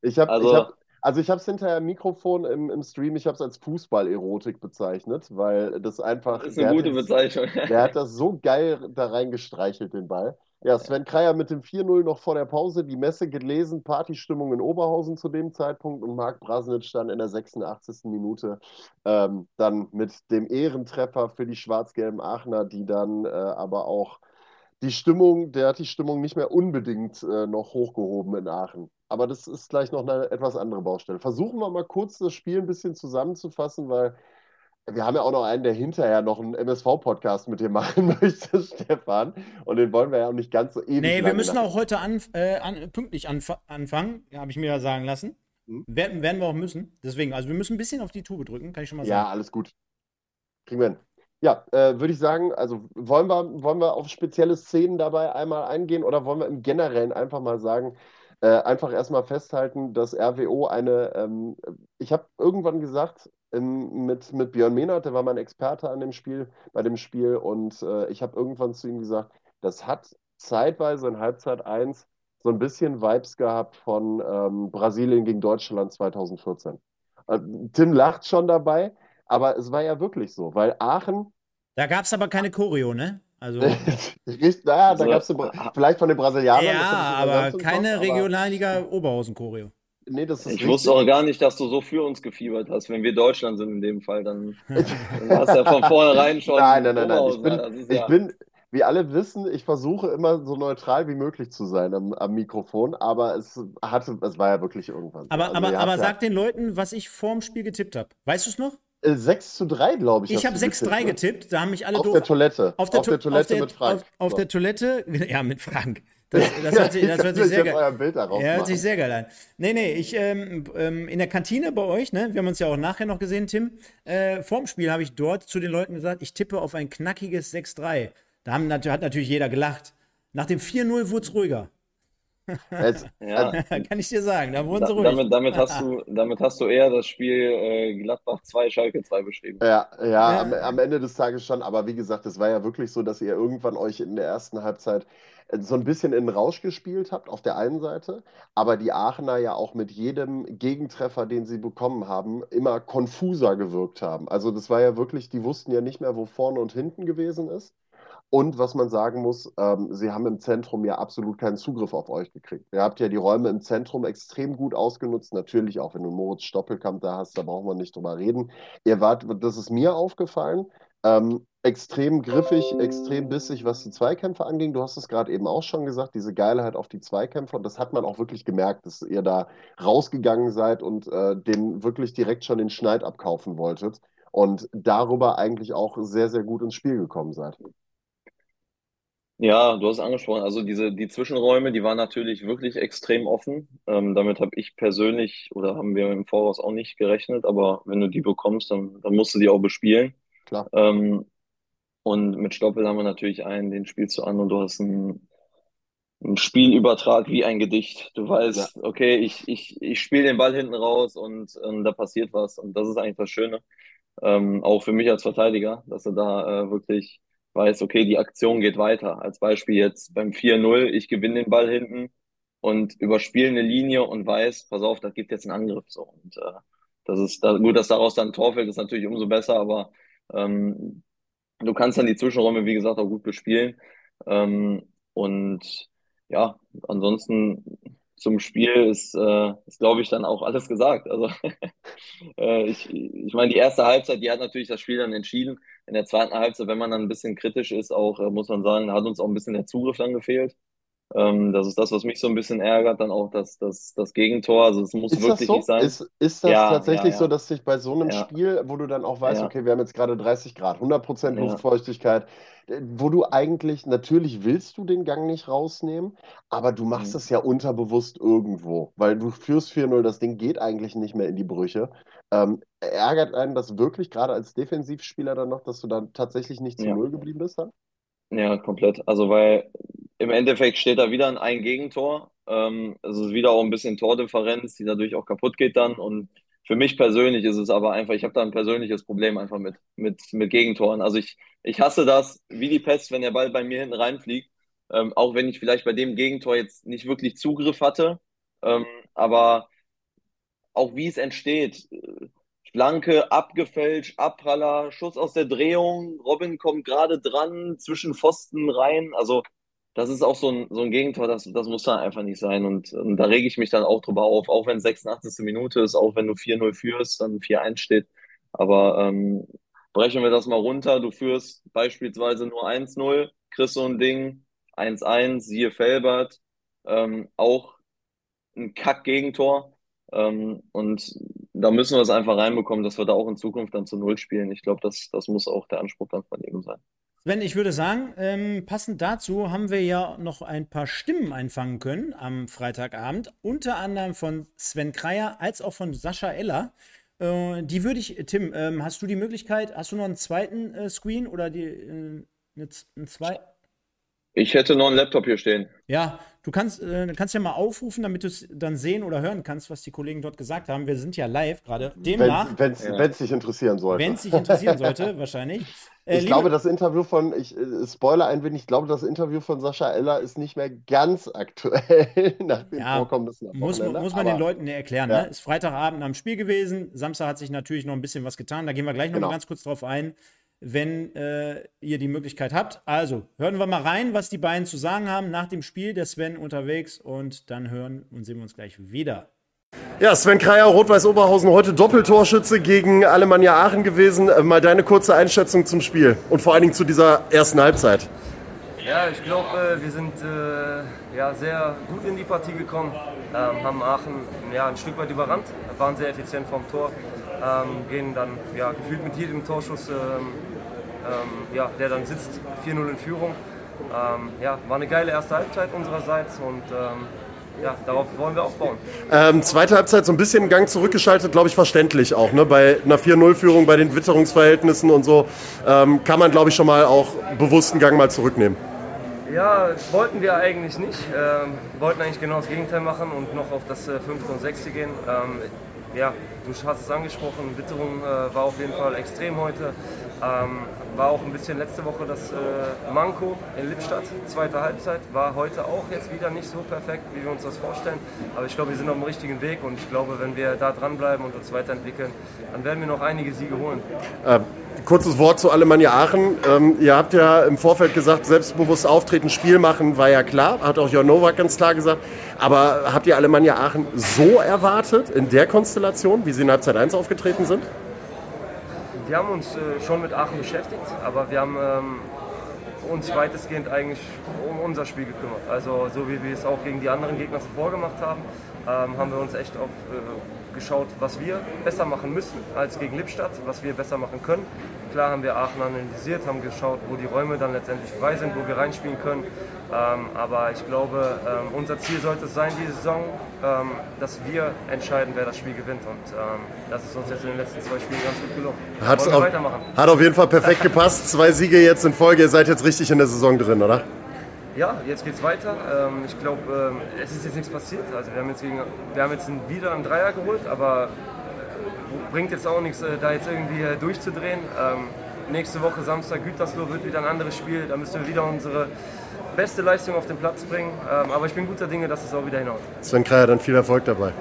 Ich habe also, hab, also ich habe es hinterher im Mikrofon im, im Stream, ich habe es als Fußball-Erotik bezeichnet, weil das einfach. Das ist eine gute das, Bezeichnung. Der hat das so geil da reingestreichelt, den Ball. Ja, Sven Kreier mit dem 4-0 noch vor der Pause, die Messe gelesen, Partystimmung in Oberhausen zu dem Zeitpunkt und Marc Brasnitsch dann in der 86. Minute ähm, dann mit dem Ehrentreffer für die schwarz-gelben Aachener, die dann äh, aber auch die Stimmung, der hat die Stimmung nicht mehr unbedingt äh, noch hochgehoben in Aachen. Aber das ist gleich noch eine etwas andere Baustelle. Versuchen wir mal kurz das Spiel ein bisschen zusammenzufassen, weil wir haben ja auch noch einen, der hinterher noch einen MSV-Podcast mit dir machen möchte, Stefan. Und den wollen wir ja auch nicht ganz so ewig. Nee, wir müssen auch heute an, äh, an, pünktlich anf anfangen, habe ich mir ja sagen lassen. Hm? Werden, werden wir auch müssen. Deswegen, also wir müssen ein bisschen auf die Tube drücken, kann ich schon mal sagen. Ja, alles gut. Kriegen wir hin. Ja, äh, würde ich sagen, also wollen wir, wollen wir auf spezielle Szenen dabei einmal eingehen oder wollen wir im Generellen einfach mal sagen, äh, einfach erstmal festhalten, dass RWO eine, ähm, ich habe irgendwann gesagt, ähm, mit, mit Björn Mehnert, der war mein Experte an dem Spiel, bei dem Spiel und äh, ich habe irgendwann zu ihm gesagt, das hat zeitweise in Halbzeit 1 so ein bisschen Vibes gehabt von ähm, Brasilien gegen Deutschland 2014. Äh, Tim lacht schon dabei, aber es war ja wirklich so, weil Aachen. Da gab es aber keine Choreo, ne? Also, naja, da gab es vielleicht von den Brasilianern. Ja, aber keine Regionalliga Oberhausen-Choreo. Nee, das ist ich richtig. wusste auch gar nicht, dass du so für uns gefiebert hast. Wenn wir Deutschland sind in dem Fall, dann, dann hast du ja von vornherein schon. Nein, nein, nein, nein. Ich bin, ich ja bin, wie alle wissen, ich versuche immer so neutral wie möglich zu sein am, am Mikrofon, aber es hatte, es war ja wirklich irgendwann. Aber, also, aber, aber sag den Leuten, was ich vorm Spiel getippt habe. Weißt du es noch? 6 äh, zu 3, glaube ich. Ich habe 6 zu 3 getippt, da haben mich alle auf Der Toilette. Auf der, auf der Toilette. Auf der, mit Frank. Auf, auf so. der Toilette, ja, mit Frank. Das, das, hört, sich, das hört sich sehr geil an. Ja, hört sich sehr geil an. Nee, nee, ich ähm, ähm, in der Kantine bei euch, ne, wir haben uns ja auch nachher noch gesehen, Tim, äh, vorm Spiel habe ich dort zu den Leuten gesagt, ich tippe auf ein knackiges 6-3. Da haben, hat natürlich jeder gelacht. Nach dem 4-0 wurde es ruhiger. Es, ja. Kann ich dir sagen, da wurden sie ruhig. Damit, damit, hast du, damit hast du eher das Spiel äh, Gladbach 2, Schalke 2 beschrieben. Ja, ja, ja. Am, am, Ende des Tages schon. Aber wie gesagt, es war ja wirklich so, dass ihr irgendwann euch in der ersten Halbzeit so ein bisschen in den Rausch gespielt habt auf der einen Seite, aber die Aachener ja auch mit jedem Gegentreffer, den sie bekommen haben, immer konfuser gewirkt haben. Also das war ja wirklich, die wussten ja nicht mehr, wo vorne und hinten gewesen ist. Und was man sagen muss, ähm, sie haben im Zentrum ja absolut keinen Zugriff auf euch gekriegt. Ihr habt ja die Räume im Zentrum extrem gut ausgenutzt. Natürlich auch, wenn du Moritz Stoppelkamp da hast, da brauchen wir nicht drüber reden. Ihr wart, das ist mir aufgefallen, ähm, extrem griffig, extrem bissig, was die Zweikämpfe anging. Du hast es gerade eben auch schon gesagt, diese Geilheit auf die Zweikämpfe. Und das hat man auch wirklich gemerkt, dass ihr da rausgegangen seid und äh, den wirklich direkt schon den Schneid abkaufen wolltet. Und darüber eigentlich auch sehr, sehr gut ins Spiel gekommen seid. Ja, du hast es angesprochen, also diese, die Zwischenräume, die waren natürlich wirklich extrem offen. Ähm, damit habe ich persönlich oder haben wir im Voraus auch nicht gerechnet, aber wenn du die bekommst, dann, dann musst du die auch bespielen. Klar. Ähm, und mit Stoppel haben wir natürlich einen, den spielst du an und du hast einen, einen Spielübertrag wie ein Gedicht. Du weißt, okay, ich, ich, ich spiele den Ball hinten raus und, und da passiert was. Und das ist eigentlich das Schöne. Ähm, auch für mich als Verteidiger, dass er da äh, wirklich weiß, okay, die Aktion geht weiter. Als Beispiel jetzt beim 4-0, ich gewinne den Ball hinten und überspiele eine Linie und weiß, pass auf, da gibt jetzt einen Angriff. So. Und äh, das ist da, gut, dass daraus dann ein Tor fällt, ist natürlich umso besser, aber ähm, du kannst dann die Zwischenräume, wie gesagt, auch gut bespielen. Ähm, und ja, ansonsten zum Spiel ist, äh, ist glaube ich, dann auch alles gesagt. Also äh, ich, ich meine, die erste Halbzeit, die hat natürlich das Spiel dann entschieden. In der zweiten Halbzeit, wenn man dann ein bisschen kritisch ist, auch äh, muss man sagen, hat uns auch ein bisschen der Zugriff dann gefehlt. Ähm, das ist das, was mich so ein bisschen ärgert, dann auch das, das, das Gegentor. Also es muss Ist das wirklich so? nicht sein. Ist, ist das Ja, tatsächlich ja, so, ja. dass sich bei so einem. Spiel, wo du dann auch weißt, okay, wir haben jetzt gerade 30 Grad, 100% Ja. Luftfeuchtigkeit, äh, wo du eigentlich, natürlich willst du den Gang nicht rausnehmen, aber du machst Mhm. es ja unterbewusst irgendwo, weil du führst 4-0, das Ding geht eigentlich nicht mehr in die Brüche. Ähm, ärgert einen das wirklich, gerade als Defensivspieler dann noch, dass du dann tatsächlich nicht zu. Null geblieben bist dann? Ja, komplett. Also, weil im Endeffekt steht da wieder ein Gegentor. Ähm, es ist wieder auch ein bisschen Tordifferenz, die dadurch auch kaputt geht dann. Und für mich persönlich ist es aber einfach, ich habe da ein persönliches Problem einfach mit, mit, mit Gegentoren. Also ich, ich hasse das wie die Pest, wenn der Ball bei mir hinten reinfliegt. Ähm, auch wenn ich vielleicht bei dem Gegentor jetzt nicht wirklich Zugriff hatte. Ähm, aber auch wie es entsteht. Flanke, abgefälscht, Abpraller, Schuss aus der Drehung, Robin kommt gerade dran, zwischen Pfosten rein. Also, das ist auch so ein, so ein Gegentor, das, das muss dann einfach nicht sein. Und, und da rege ich mich dann auch drüber auf, auch wenn es 86. Minute ist, auch wenn du 4-0 führst, dann 4-1 steht. Aber ähm, brechen wir das mal runter. Du führst beispielsweise nur 1-0, kriegst so ein Ding, 1-1, siehe Felbert, ähm, auch ein Kack-Gegentor. Ähm, und da müssen wir es einfach reinbekommen, dass wir da auch in Zukunft dann zu Null spielen. Ich glaube, das, das muss auch der Anspruch dann von ihm sein. Sven, ich würde sagen, ähm, passend dazu haben wir ja noch ein paar Stimmen einfangen können am Freitagabend. Unter anderem von Sven Kreier als auch von Sascha Eller. Äh, die würde ich, Tim, ähm, hast du die Möglichkeit, hast du noch einen zweiten äh, Screen oder die, äh, eine, ein zwei? Ich hätte noch einen Laptop hier stehen. Ja, du kannst, äh, kannst ja mal aufrufen, damit du es dann sehen oder hören kannst, was die Kollegen dort gesagt haben. Wir sind ja live gerade. Demnach, Wenn es Ja. dich interessieren sollte. wenn es dich interessieren sollte, wahrscheinlich. Äh, Ich liebe- glaube, das Interview von, ich äh, spoiler ein wenig, ich glaube, das Interview von Sascha Eller ist nicht mehr ganz aktuell nach den Ja, Vorkommnissen Muss, man- muss man den aber Leuten erklären. Ja. Ne? Ist Freitagabend am Spiel gewesen. Samstag hat sich natürlich noch ein bisschen was getan. Da gehen wir gleich noch Genau. mal ganz kurz drauf ein, wenn äh, ihr die Möglichkeit habt. Also, hören wir mal rein, was die beiden zu sagen haben nach dem Spiel. Der Sven unterwegs und dann hören und sehen wir uns gleich wieder. Ja, Sven Kreier, Rot-Weiß Oberhausen, heute Doppeltorschütze gegen Alemannia Aachen gewesen. Äh, Mal deine kurze Einschätzung zum Spiel und vor allen Dingen zu dieser ersten Halbzeit. Ja, ich glaube, wir sind äh, ja, sehr gut in die Partie gekommen, ähm, haben Aachen ja, ein Stück weit überrannt, waren sehr effizient vom Tor, ähm, gehen dann ja, gefühlt mit jedem Torschuss, ähm, ähm, ja, der dann sitzt, 4-0 in Führung. Ähm, ja, war eine geile erste Halbzeit unsererseits und ähm, ja, darauf wollen wir aufbauen. Ähm, zweite Halbzeit so ein bisschen Gang zurückgeschaltet, glaube ich, verständlich auch. Ne? Bei einer 4-0-Führung, bei den Witterungsverhältnissen und so, ähm, kann man, glaube ich, schon mal auch bewusst einen Gang mal zurücknehmen. Ja, wollten wir eigentlich nicht. Ähm, wollten eigentlich genau das Gegenteil machen und noch auf das äh, fünfte und sechste gehen. Ähm, ja, du hast es angesprochen, Witterung äh, war auf jeden Fall extrem heute. Ähm, war auch ein bisschen letzte Woche das äh, Manko in Lippstadt, zweite Halbzeit. War heute auch jetzt wieder nicht so perfekt, wie wir uns das vorstellen. Aber ich glaube, wir sind auf dem richtigen Weg und ich glaube, wenn wir da dranbleiben und uns weiterentwickeln, dann werden wir noch einige Siege holen. Äh, kurzes Wort zu Alemannia Aachen. Ähm, ihr habt ja im Vorfeld gesagt, selbstbewusst auftreten, Spiel machen, war ja klar. Hat auch Jon Nowak ganz klar gesagt. Aber habt ihr Alemannia Aachen so erwartet, in der Konstellation, wie sie in Halbzeit 1 aufgetreten sind? Wir haben uns äh, schon mit Aachen beschäftigt, aber wir haben ähm, uns weitestgehend eigentlich um unser Spiel gekümmert. Also so wie wir es auch gegen die anderen Gegner zuvor gemacht haben, ähm, haben wir uns echt auf äh, geschaut, was wir besser machen müssen als gegen Lippstadt, was wir besser machen können. Klar haben wir Aachen analysiert, haben geschaut, wo die Räume dann letztendlich frei sind, wo wir reinspielen können. Ähm, aber ich glaube, ähm, unser Ziel sollte es sein, diese Saison, ähm, dass wir entscheiden, wer das Spiel gewinnt. Und ähm, das ist uns jetzt in den letzten zwei Spielen ganz gut gelungen. Hat's auf, hat auf jeden Fall perfekt gepasst. Zwei Siege jetzt in Folge. Ihr seid jetzt richtig in der Saison drin, oder? Ja, jetzt geht's weiter. Ähm, ich glaube, ähm, es ist jetzt nichts passiert. Also wir haben jetzt, gegen, wir haben jetzt wieder einen Dreier geholt, aber bringt jetzt auch nichts, äh, da jetzt irgendwie äh, durchzudrehen. Ähm, nächste Woche Samstag Gütersloh wird wieder ein anderes Spiel. Da müssen wir wieder unsere beste Leistung auf den Platz bringen. aber ich bin guter Dinge, dass es auch wieder hinaus. Sven Kreier, dann viel Erfolg dabei.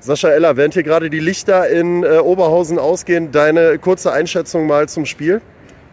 Sascha Eller, während hier gerade die Lichter in äh, Oberhausen ausgehen, deine kurze Einschätzung mal zum Spiel?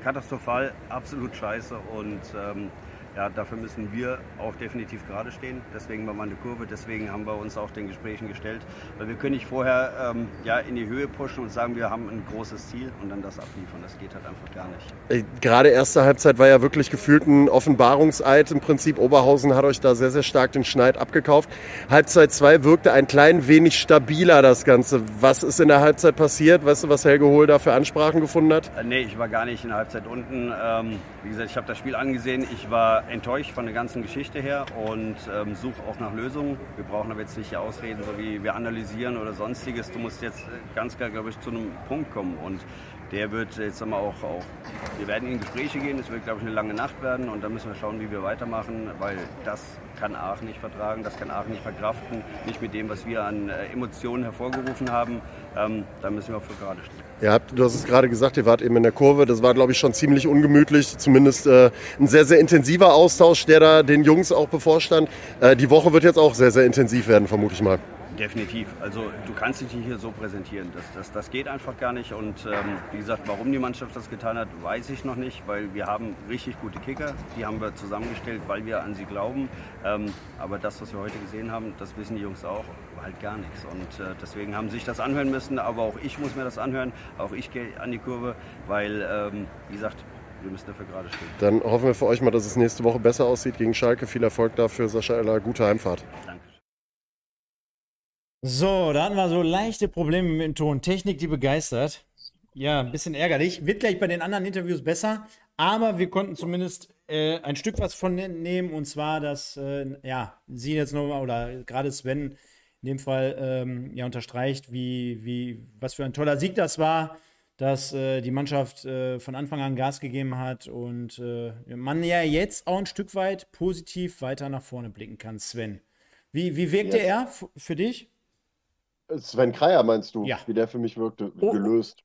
Katastrophal, absolut scheiße und ähm, ja, dafür müssen wir auch definitiv gerade stehen. Deswegen war mal eine Kurve, deswegen haben wir uns auch den Gesprächen gestellt. Weil wir können nicht vorher ähm, ja, in die Höhe pushen und sagen, wir haben ein großes Ziel und dann das abliefern. Das geht halt einfach gar nicht. Äh, gerade erste Halbzeit war ja wirklich gefühlt ein Offenbarungseid. Im Prinzip Oberhausen hat euch da sehr, sehr stark den Schneid abgekauft. Halbzeit 2 wirkte ein klein wenig stabiler das Ganze. Was ist in der Halbzeit passiert? Weißt du, was Helge Hohl da für Ansprachen gefunden hat? Äh, nee, ich war gar nicht in der Halbzeit unten. Ähm, wie gesagt, ich habe das Spiel angesehen. Ich war enttäuscht von der ganzen Geschichte her und ähm, suche auch nach Lösungen. Wir brauchen aber jetzt nicht hier ausreden, so wie wir analysieren oder sonstiges. Du musst jetzt ganz klar, glaube ich, zu einem Punkt kommen und der wird jetzt wir, auch, auch, wir werden in Gespräche gehen, es wird, glaube ich, eine lange Nacht werden und dann müssen wir schauen, wie wir weitermachen, weil das kann Aachen nicht vertragen, das kann Aachen nicht verkraften, nicht mit dem, was wir an äh, Emotionen hervorgerufen haben. Ähm, da müssen wir auch für gerade stehen. Ja, du hast es gerade gesagt, ihr wart eben in der Kurve. Das war, glaube ich, schon ziemlich ungemütlich. Zumindest äh, ein sehr, sehr intensiver Austausch, der da den Jungs auch bevorstand. Äh, die Woche wird jetzt auch sehr, sehr intensiv werden, vermute ich mal. Definitiv. Also du kannst dich hier so präsentieren. Das, das, das geht einfach gar nicht. Und ähm, wie gesagt, warum die Mannschaft das getan hat, weiß ich noch nicht, weil wir haben richtig gute Kicker. Die haben wir zusammengestellt, weil wir an sie glauben. Ähm, aber das, was wir heute gesehen haben, das wissen die Jungs auch, halt gar nichts. Und äh, deswegen haben sie sich das anhören müssen. Aber auch ich muss mir das anhören. Auch ich gehe an die Kurve, weil, ähm, wie gesagt, wir müssen dafür gerade stehen. Dann hoffen wir für euch mal, dass es nächste Woche besser aussieht gegen Schalke. Viel Erfolg dafür, Sascha Eller. Gute Heimfahrt. Danke. So, da hatten wir so leichte Probleme mit dem Ton. Technik, die begeistert. Ja, ein bisschen ärgerlich. Wird gleich bei den anderen Interviews besser, aber wir konnten zumindest äh, ein Stück was von nehmen und zwar, dass, äh, ja, Sie jetzt nochmal oder gerade Sven in dem Fall ähm, ja unterstreicht, wie, wie, was für ein toller Sieg das war, dass äh, die Mannschaft äh, von Anfang an Gas gegeben hat und äh, man ja jetzt auch ein Stück weit positiv weiter nach vorne blicken kann. Sven, wie, wie wirkte ja. er für dich? Sven Kreier meinst du, ja. wie der für mich wirkte? Oh. Gelöst.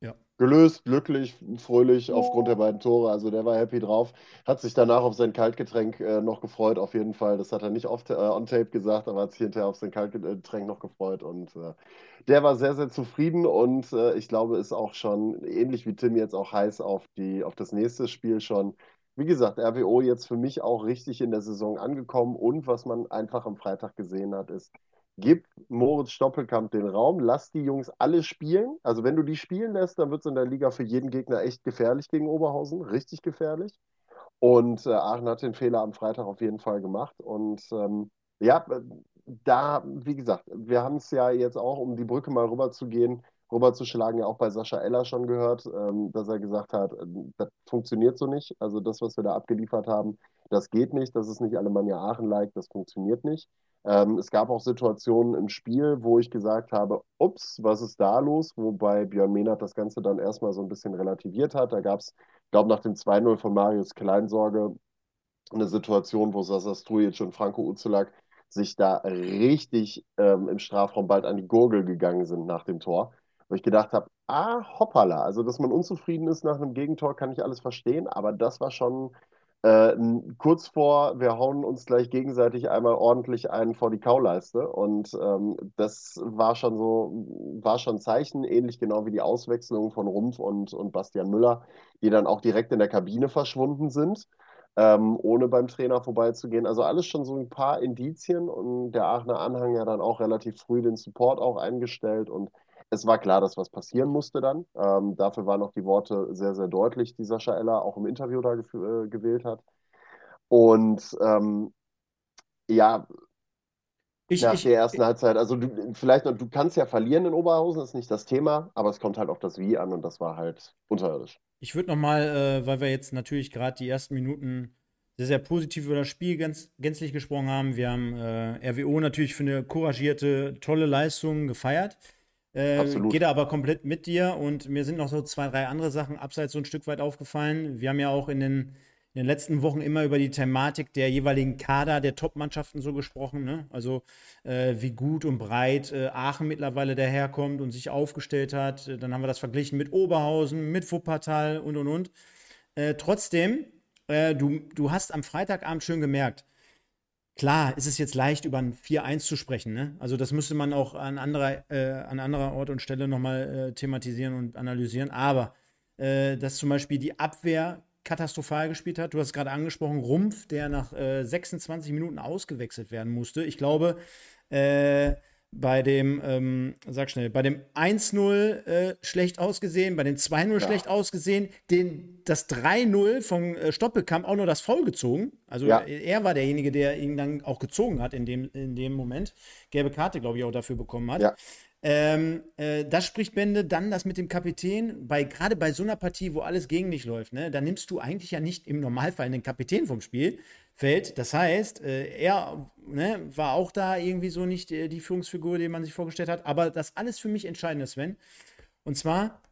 Ja. Gelöst, glücklich, fröhlich oh. aufgrund der beiden Tore. Also der war happy drauf. Hat sich danach auf sein Kaltgetränk äh, noch gefreut, auf jeden Fall. Das hat er nicht auf, äh, on tape gesagt, aber hat sich hinterher auf sein Kaltgetränk noch gefreut. Und äh, der war sehr, sehr zufrieden und äh, ich glaube, ist auch schon ähnlich wie Tim jetzt auch heiß auf, die, auf das nächste Spiel schon. Wie gesagt, RWO jetzt für mich auch richtig in der Saison angekommen und was man einfach am Freitag gesehen hat, ist, gib Moritz Stoppelkamp den Raum, lass die Jungs alle spielen. Also wenn du die spielen lässt, dann wird es in der Liga für jeden Gegner echt gefährlich gegen Oberhausen, richtig gefährlich. Und äh, Aachen hat den Fehler am Freitag auf jeden Fall gemacht. Und ähm, ja, da, wie gesagt, wir haben es ja jetzt auch, um die Brücke mal rüber zu gehen, rüber zu schlagen, ja auch bei Sascha Eller schon gehört, ähm, dass er gesagt hat, äh, das funktioniert so nicht. Also das, was wir da abgeliefert haben, das geht nicht. Das ist nicht Alemannia Aachen-like, das funktioniert nicht. Ähm, es gab auch Situationen im Spiel, wo ich gesagt habe, ups, was ist da los? Wobei Björn Mehnert das Ganze dann erstmal so ein bisschen relativiert hat. Da gab es, ich glaube, nach dem 2-0 von Marius Kleinsorge eine Situation, wo Sasa Strujic und Franco Uzulak sich da richtig ähm, im Strafraum bald an die Gurgel gegangen sind nach dem Tor. Wo ich gedacht habe, ah, hoppala, also dass man unzufrieden ist nach einem Gegentor, kann ich alles verstehen, aber das war schon äh, kurz vor, wir hauen uns gleich gegenseitig einmal ordentlich einen vor die Kauleiste. Und ähm, das war schon so, war schon Zeichen, ähnlich genau wie die Auswechslung von Rumpf und, und Bastian Müller, die dann auch direkt in der Kabine verschwunden sind. Ähm, ohne beim Trainer vorbeizugehen. Also alles schon so ein paar Indizien und der Aachener Anhang ja dann auch relativ früh den Support auch eingestellt und es war klar, dass was passieren musste dann. Ähm, dafür waren auch die Worte sehr, sehr deutlich, die Sascha Eller auch im Interview da äh, gewählt hat. Und ähm, ja, ich, nach ich, der ersten ich, Halbzeit, also du, vielleicht noch, du kannst ja verlieren in Oberhausen, ist nicht das Thema, aber es kommt halt auf das Wie an und das war halt unterirdisch. Ich würde nochmal, äh, weil wir jetzt natürlich gerade die ersten Minuten sehr, sehr positiv über das Spiel ganz, gänzlich gesprochen haben. Wir haben äh, RWO natürlich für eine couragierte, tolle Leistung gefeiert. Äh, geht aber komplett mit dir und mir sind noch so zwei, drei andere Sachen abseits so ein Stück weit aufgefallen. Wir haben ja auch in den, in den letzten Wochen immer über die Thematik der jeweiligen Kader der Top-Mannschaften so gesprochen. Ne? Also äh, wie gut und breit äh, Aachen mittlerweile daherkommt und sich aufgestellt hat. Dann haben wir das verglichen mit Oberhausen, mit Wuppertal und und und. Äh, trotzdem, äh, du, du hast am Freitagabend schön gemerkt, Klar, ist es jetzt leicht, über ein 4-1 zu sprechen. Ne? Also das müsste man auch an anderer, äh, an anderer Ort und Stelle nochmal äh, thematisieren und analysieren. Aber äh, dass zum Beispiel die Abwehr katastrophal gespielt hat. Du hast gerade angesprochen, Rumpf, der nach äh, 26 Minuten ausgewechselt werden musste. Ich glaube, äh, bei dem, ähm, sag schnell, bei dem 1-0 äh, schlecht ausgesehen, bei dem 2-0 ja. schlecht ausgesehen, den, das 3-0 von äh, Stoppelkamp auch nur das Foul gezogen. Also ja. er war derjenige, der ihn dann auch gezogen hat in dem, in dem Moment. Gelbe Karte, glaube ich, auch dafür bekommen hat. Ja. Ähm, äh, das spricht Bände. Dann das mit dem Kapitän. Bei, gerade bei so einer Partie, wo alles gegen dich läuft, ne, da nimmst du eigentlich ja nicht im Normalfall den Kapitän vom Spiel, fällt. Das heißt, äh, er ne, war auch da irgendwie so nicht äh, die Führungsfigur, die man sich vorgestellt hat. Aber das alles für mich entscheidende, Sven. Und zwar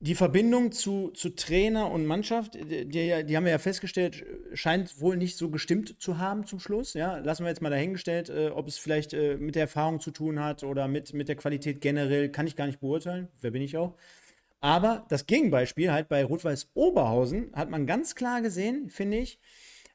die Verbindung zu, zu Trainer und Mannschaft, die, die, haben wir ja festgestellt, scheint wohl nicht so gestimmt zu haben zum Schluss. Ja? Lassen wir jetzt mal dahingestellt, äh, ob es vielleicht äh, mit der Erfahrung zu tun hat oder mit, mit der Qualität generell, kann ich gar nicht beurteilen. Wer bin ich auch? Aber das Gegenbeispiel halt bei Rot-Weiß Oberhausen hat man ganz klar gesehen, finde ich.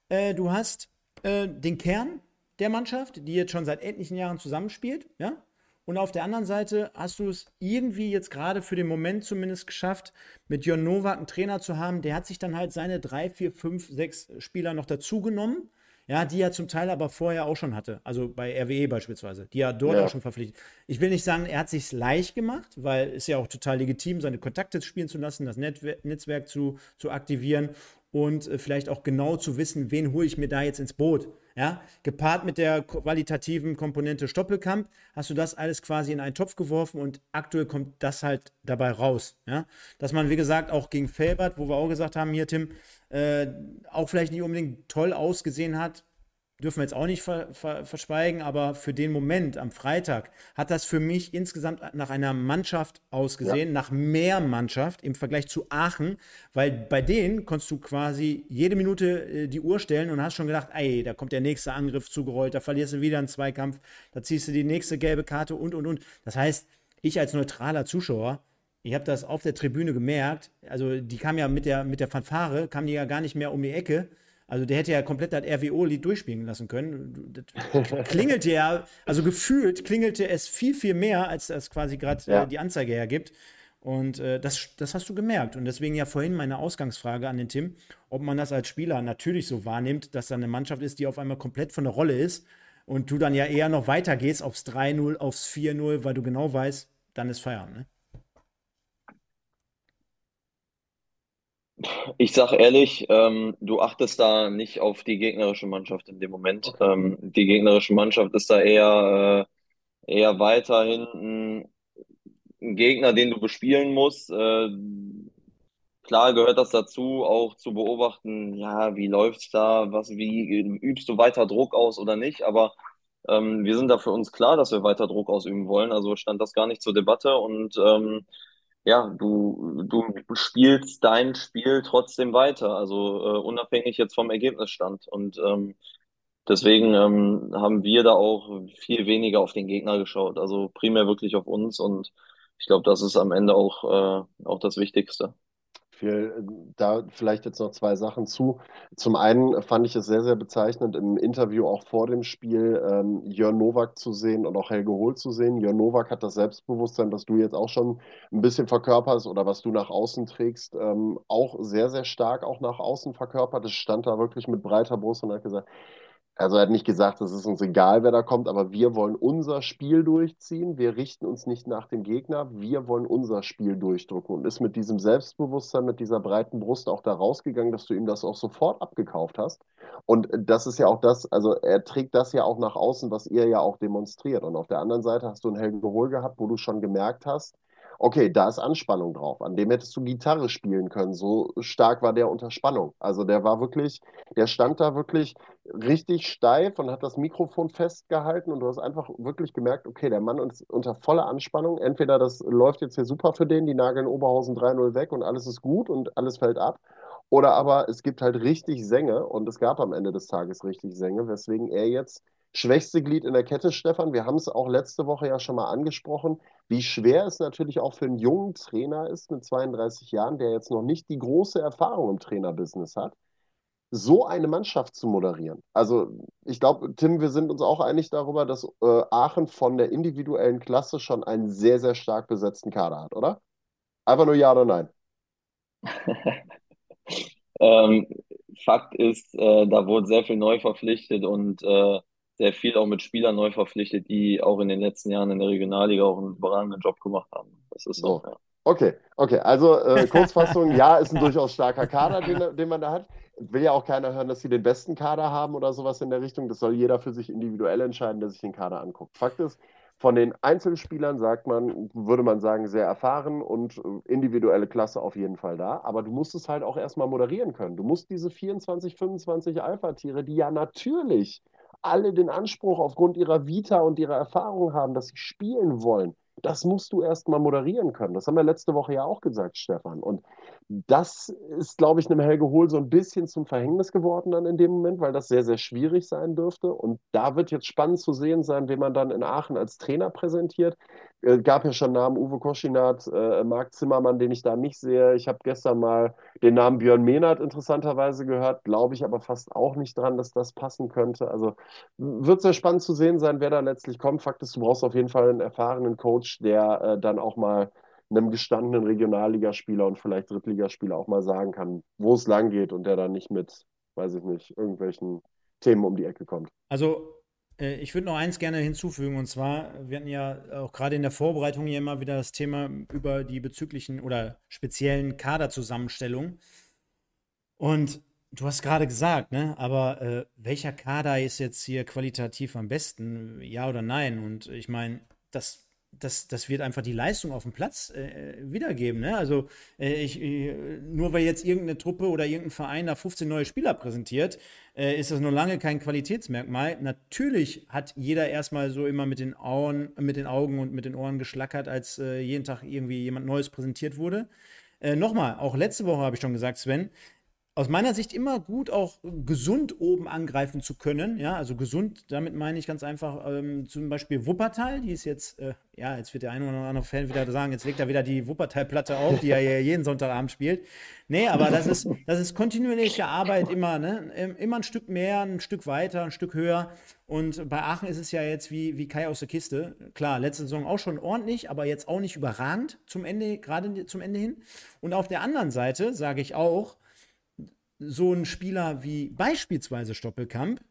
Äh, du hast äh, den Kern der Mannschaft, die jetzt schon seit etlichen Jahren zusammenspielt, ja. Und auf der anderen Seite hast du es irgendwie jetzt gerade für den Moment zumindest geschafft, mit Jon Nowak einen Trainer zu haben, der hat sich dann halt seine drei, vier, fünf, sechs Spieler noch dazugenommen ja, die er zum Teil aber vorher auch schon hatte. Also bei RWE beispielsweise, die er dort ja. auch schon verpflichtet. Ich will nicht sagen, er hat sich leicht gemacht, weil es ja auch total legitim, seine Kontakte spielen zu lassen, das Netzwerk zu, zu aktivieren und äh, vielleicht auch genau zu wissen, wen hole ich mir da jetzt ins Boot. Ja, gepaart mit der qualitativen Komponente Stoppelkamp hast du das alles quasi in einen Topf geworfen und aktuell kommt das halt dabei raus. Ja, dass man, wie gesagt, auch gegen Felbert, wo wir auch gesagt haben, hier Tim, äh, auch vielleicht nicht unbedingt toll ausgesehen hat, dürfen wir jetzt auch nicht ver, ver, verschweigen, aber für den Moment am Freitag hat das für mich insgesamt nach einer Mannschaft ausgesehen, ja. nach mehr Mannschaft im Vergleich zu Aachen, weil bei denen konntest du quasi jede Minute äh, die Uhr stellen und hast schon gedacht, ey, da kommt der nächste Angriff zugerollt, da verlierst du wieder einen Zweikampf, da ziehst du die nächste gelbe Karte und und und. Das heißt, ich als neutraler Zuschauer ich habe das auf der Tribüne gemerkt. Also, die kam ja mit der, mit der Fanfare, kam die ja gar nicht mehr um die Ecke. Also, der hätte ja komplett das RWO-Lied durchspielen lassen können. Das klingelte ja, also gefühlt klingelte es viel, viel mehr, als das quasi gerade ja. äh, die Anzeige hergibt. Und äh, das, das hast du gemerkt. Und deswegen ja vorhin meine Ausgangsfrage an den Tim, ob man das als Spieler natürlich so wahrnimmt, dass da eine Mannschaft ist, die auf einmal komplett von der Rolle ist und du dann ja eher noch weitergehst aufs 3-0, aufs 4-0, weil du genau weißt, dann ist Feierabend. Ne? Ich sage ehrlich, ähm, du achtest da nicht auf die gegnerische Mannschaft in dem Moment. Ähm, die gegnerische Mannschaft ist da eher, äh, eher weiter hinten ein Gegner, den du bespielen musst. Äh, klar gehört das dazu, auch zu beobachten, ja, wie läuft's da, was, wie übst du weiter Druck aus oder nicht, aber ähm, wir sind da für uns klar, dass wir weiter Druck ausüben wollen, also stand das gar nicht zur Debatte und ähm, ja, du, du spielst dein Spiel trotzdem weiter, also äh, unabhängig jetzt vom Ergebnisstand. Und ähm, deswegen ähm, haben wir da auch viel weniger auf den Gegner geschaut. Also primär wirklich auf uns und ich glaube, das ist am Ende auch, äh, auch das Wichtigste. Viel, da vielleicht jetzt noch zwei Sachen zu. Zum einen fand ich es sehr, sehr bezeichnend, im Interview auch vor dem Spiel ähm, Jörn Nowak zu sehen und auch Helge Hohl zu sehen. Jörn Nowak hat das Selbstbewusstsein, das du jetzt auch schon ein bisschen verkörperst oder was du nach außen trägst, ähm, auch sehr, sehr stark auch nach außen verkörpert. Es stand da wirklich mit breiter Brust und hat gesagt, also er hat nicht gesagt, es ist uns egal, wer da kommt, aber wir wollen unser Spiel durchziehen. Wir richten uns nicht nach dem Gegner. Wir wollen unser Spiel durchdrücken und ist mit diesem Selbstbewusstsein, mit dieser breiten Brust auch da rausgegangen, dass du ihm das auch sofort abgekauft hast. Und das ist ja auch das, also er trägt das ja auch nach außen, was ihr ja auch demonstriert. Und auf der anderen Seite hast du einen Helgen Hol gehabt, wo du schon gemerkt hast, okay, da ist Anspannung drauf. An dem hättest du Gitarre spielen können. So stark war der unter Spannung. Also der war wirklich, der stand da wirklich richtig steif und hat das Mikrofon festgehalten und du hast einfach wirklich gemerkt, okay, der Mann ist unter voller Anspannung. Entweder das läuft jetzt hier super für den, die nageln Oberhausen 3-0 weg und alles ist gut und alles fällt ab. Oder aber es gibt halt richtig Sänge und es gab am Ende des Tages richtig Sänge, weswegen er jetzt schwächste Glied in der Kette, Stefan. Wir haben es auch letzte Woche ja schon mal angesprochen, wie schwer es natürlich auch für einen jungen Trainer ist mit 32 Jahren, der jetzt noch nicht die große Erfahrung im Trainerbusiness hat, so eine Mannschaft zu moderieren. Also ich glaube, Tim, wir sind uns auch einig darüber, dass äh, Aachen von der individuellen Klasse schon einen sehr, sehr stark besetzten Kader hat, oder? Einfach nur ja oder nein? ähm, Fakt ist, äh, da wurde sehr viel neu verpflichtet und äh, sehr viel auch mit Spielern neu verpflichtet, die auch in den letzten Jahren in der Regionalliga auch einen überragenden Job gemacht haben. Das ist so. Auch, ja. Okay, okay. Also äh, Kurzfassung, ja, ist ein durchaus starker Kader, den, den man da hat. Will ja auch keiner hören, dass sie den besten Kader haben oder sowas in der Richtung. Das soll jeder für sich individuell entscheiden, der sich den Kader anguckt. Fakt ist, von den Einzelspielern sagt man, würde man sagen, sehr erfahren und äh, individuelle Klasse auf jeden Fall da. Aber du musst es halt auch erstmal moderieren können. Du musst diese 24, 25 Alpha-Tiere, die ja natürlich alle den Anspruch aufgrund ihrer Vita und ihrer Erfahrung haben, dass sie spielen wollen. Das musst du erst mal moderieren können. Das haben wir letzte Woche ja auch gesagt, Stefan. Und das ist, glaube ich, einem Helge Hohl so ein bisschen zum Verhängnis geworden dann in dem Moment, weil das sehr, sehr schwierig sein dürfte. Und da wird jetzt spannend zu sehen sein, wen man dann in Aachen als Trainer präsentiert. Äh, gab ja schon Namen Uwe Koschinat, äh, Marc Zimmermann, den ich da nicht sehe. Ich habe gestern mal den Namen Björn Mehnert interessanterweise gehört, glaube ich aber fast auch nicht dran, dass das passen könnte. Also wird sehr spannend zu sehen sein, wer da letztlich kommt. Fakt ist, du brauchst auf jeden Fall einen erfahrenen Coach, der äh, dann auch mal einem gestandenen Regionalligaspieler und vielleicht Drittligaspieler auch mal sagen kann, wo es lang geht und der dann nicht mit, weiß ich nicht, irgendwelchen Themen um die Ecke kommt. Also äh, ich würde noch eins gerne hinzufügen, und zwar, wir hatten ja auch gerade in der Vorbereitung hier immer wieder das Thema über die bezüglichen oder speziellen Kaderzusammenstellungen. Und du hast gerade gesagt, ne, aber äh, welcher Kader ist jetzt hier qualitativ am besten? Ja oder nein? Und ich meine, das das, das wird einfach die Leistung auf dem Platz äh, wiedergeben. Ne? Also äh, ich, äh, nur weil jetzt irgendeine Truppe oder irgendein Verein da 15 neue Spieler präsentiert, äh, ist das noch lange kein Qualitätsmerkmal. Natürlich hat jeder erstmal so immer mit den, Augen, mit den Augen und mit den Ohren geschlackert, als äh, jeden Tag irgendwie jemand Neues präsentiert wurde. Äh, Nochmal, auch letzte Woche habe ich schon gesagt, Sven, aus meiner Sicht immer gut, auch gesund oben angreifen zu können. Ja, also gesund, damit meine ich ganz einfach ähm, zum Beispiel Wuppertal, die ist jetzt, äh, ja, jetzt wird der eine oder andere Fan wieder sagen, jetzt legt er wieder die Wuppertal-Platte auf, die er ja jeden Sonntagabend spielt. Nee, aber das ist, das ist kontinuierliche Arbeit immer, ne? Immer ein Stück mehr, ein Stück weiter, ein Stück höher. Und bei Aachen ist es ja jetzt wie, wie Kai aus der Kiste. Klar, letzte Saison auch schon ordentlich, aber jetzt auch nicht überragend zum Ende, gerade zum Ende hin. Und auf der anderen Seite sage ich auch, so ein Spieler wie beispielsweise Stoppelkamp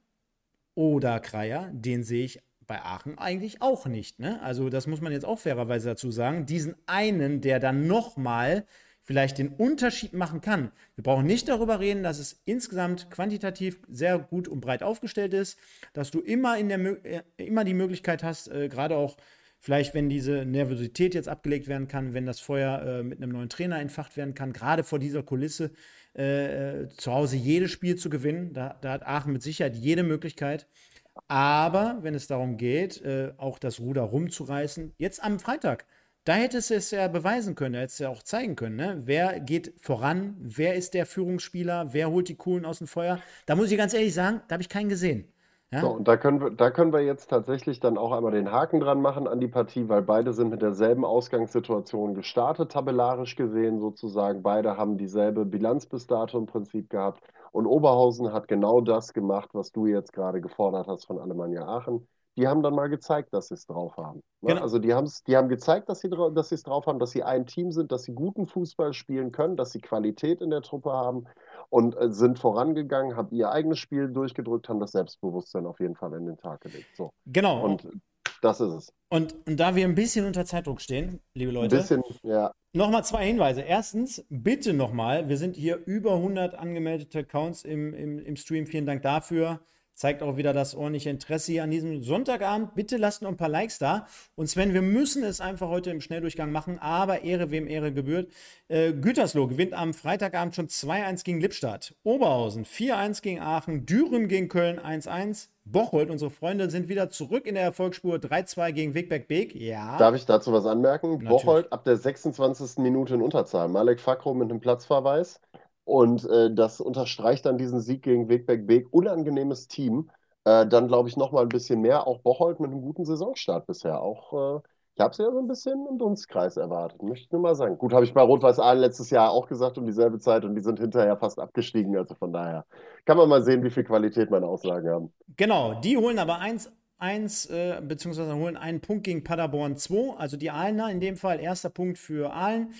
oder Kreier, den sehe ich bei Aachen eigentlich auch nicht. Ne? Also das muss man jetzt auch fairerweise dazu sagen. Diesen einen, der dann nochmal vielleicht den Unterschied machen kann. Wir brauchen nicht darüber reden, dass es insgesamt quantitativ sehr gut und breit aufgestellt ist, dass du immer, in der, äh, immer die Möglichkeit hast, äh, gerade auch vielleicht, wenn diese Nervosität jetzt abgelegt werden kann, wenn das Feuer äh, mit einem neuen Trainer entfacht werden kann, gerade vor dieser Kulisse, äh, zu Hause jedes Spiel zu gewinnen. Da, da, hat Aachen mit Sicherheit jede Möglichkeit. Aber wenn es darum geht, äh, auch das Ruder rumzureißen, jetzt am Freitag, da hätte es es ja beweisen können, da hätte es ja auch zeigen können, ne? wer geht voran, wer ist der Führungsspieler, wer holt die Kohlen aus dem Feuer. Da muss ich ganz ehrlich sagen, da habe ich keinen gesehen. Ja? So, und da können wir, da können wir jetzt tatsächlich dann auch einmal den Haken dran machen an die Partie, weil beide sind mit derselben Ausgangssituation gestartet, tabellarisch gesehen sozusagen. Beide haben dieselbe Bilanz bis dato im Prinzip gehabt. Und Oberhausen hat genau das gemacht, was du jetzt gerade gefordert hast von Alemannia Aachen. Die haben dann mal gezeigt, dass sie es drauf haben. Ne? Genau. Also die haben's, die haben gezeigt, dass sie dra- dass sie es drauf haben, dass sie ein Team sind, dass sie guten Fußball spielen können, dass sie Qualität in der Truppe haben und äh, sind vorangegangen, haben ihr eigenes Spiel durchgedrückt, haben das Selbstbewusstsein auf jeden Fall in den Tag gelegt. So. Genau. Und das ist es. Und, und da wir ein bisschen unter Zeitdruck stehen, liebe Ein Leute, bisschen, ja. nochmal zwei Hinweise. Erstens, bitte nochmal, wir sind hier über 100 angemeldete Accounts im, im, im Stream. Vielen Dank dafür. Zeigt auch wieder das ordentliche Interesse hier an diesem Sonntagabend. Bitte lasst noch ein paar Likes da. Und Sven, wir müssen es einfach heute im Schnelldurchgang machen, aber Ehre wem Ehre gebührt. Äh, Gütersloh gewinnt am Freitagabend schon 2-1 gegen Lippstadt. Oberhausen 4-1 gegen Aachen. Düren gegen Köln 1-1. Bocholt, unsere Freunde, sind wieder zurück in der Erfolgsspur 3-2 gegen Wegberg Beek. Ja. Darf ich dazu was anmerken? Natürlich. Bocholt ab der 26. Minute in Unterzahl. Malek Fakro mit einem Platzverweis. Und äh, das unterstreicht dann diesen Sieg gegen Wegberg Beek. Unangenehmes Team. Äh, dann glaube ich nochmal ein bisschen mehr. Auch Bocholt mit einem guten Saisonstart bisher. Auch, äh, ich habe sie ja so ein bisschen im Dunstkreis erwartet, möchte ich nur mal sagen. Gut, habe ich bei Rot-Weiß Aalen letztes Jahr auch gesagt um dieselbe Zeit und die sind hinterher fast abgestiegen. Also von daher kann man mal sehen, wie viel Qualität meine Aussagen haben. Genau, die holen aber eins, eins äh, beziehungsweise holen einen Punkt gegen Paderborn 2. Also die Aalener in dem Fall erster Punkt für Aalen.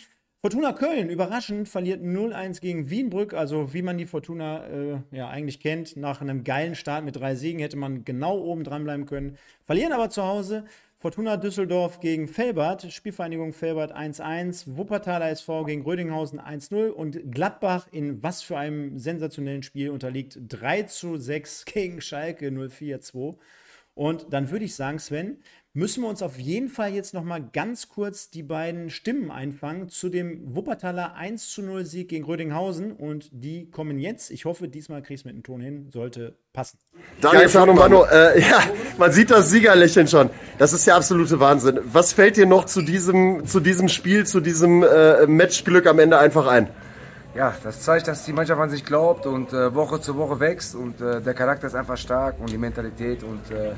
Fortuna Köln, überraschend, verliert 0-1 gegen Wienbrück. Also, wie man die Fortuna äh, ja eigentlich kennt, nach einem geilen Start mit drei Siegen hätte man genau oben dran bleiben können. Verlieren aber zu Hause. Fortuna Düsseldorf gegen Felbert, Spielvereinigung Felbert 1-1, Wuppertaler SV gegen Rödinghausen 1-0 und Gladbach in was für einem sensationellen Spiel unterliegt 3-6 gegen Schalke 0-4-2. Und dann würde ich sagen, Sven, müssen wir uns auf jeden Fall jetzt noch mal ganz kurz die beiden Stimmen einfangen zu dem Wuppertaler 1 zu 0 Sieg gegen Rödinghausen und die kommen jetzt. Ich hoffe, diesmal kriegst du mit dem Ton hin, sollte passen. Daniel Fernumano, äh, ja, man sieht das Siegerlächeln schon. Das ist ja absolute Wahnsinn. Was fällt dir noch zu diesem, zu diesem Spiel, zu diesem äh, Matchglück am Ende einfach ein? Ja, das zeigt, dass die Mannschaft an sich glaubt und äh, Woche zu Woche wächst und äh, der Charakter ist einfach stark und die Mentalität und äh,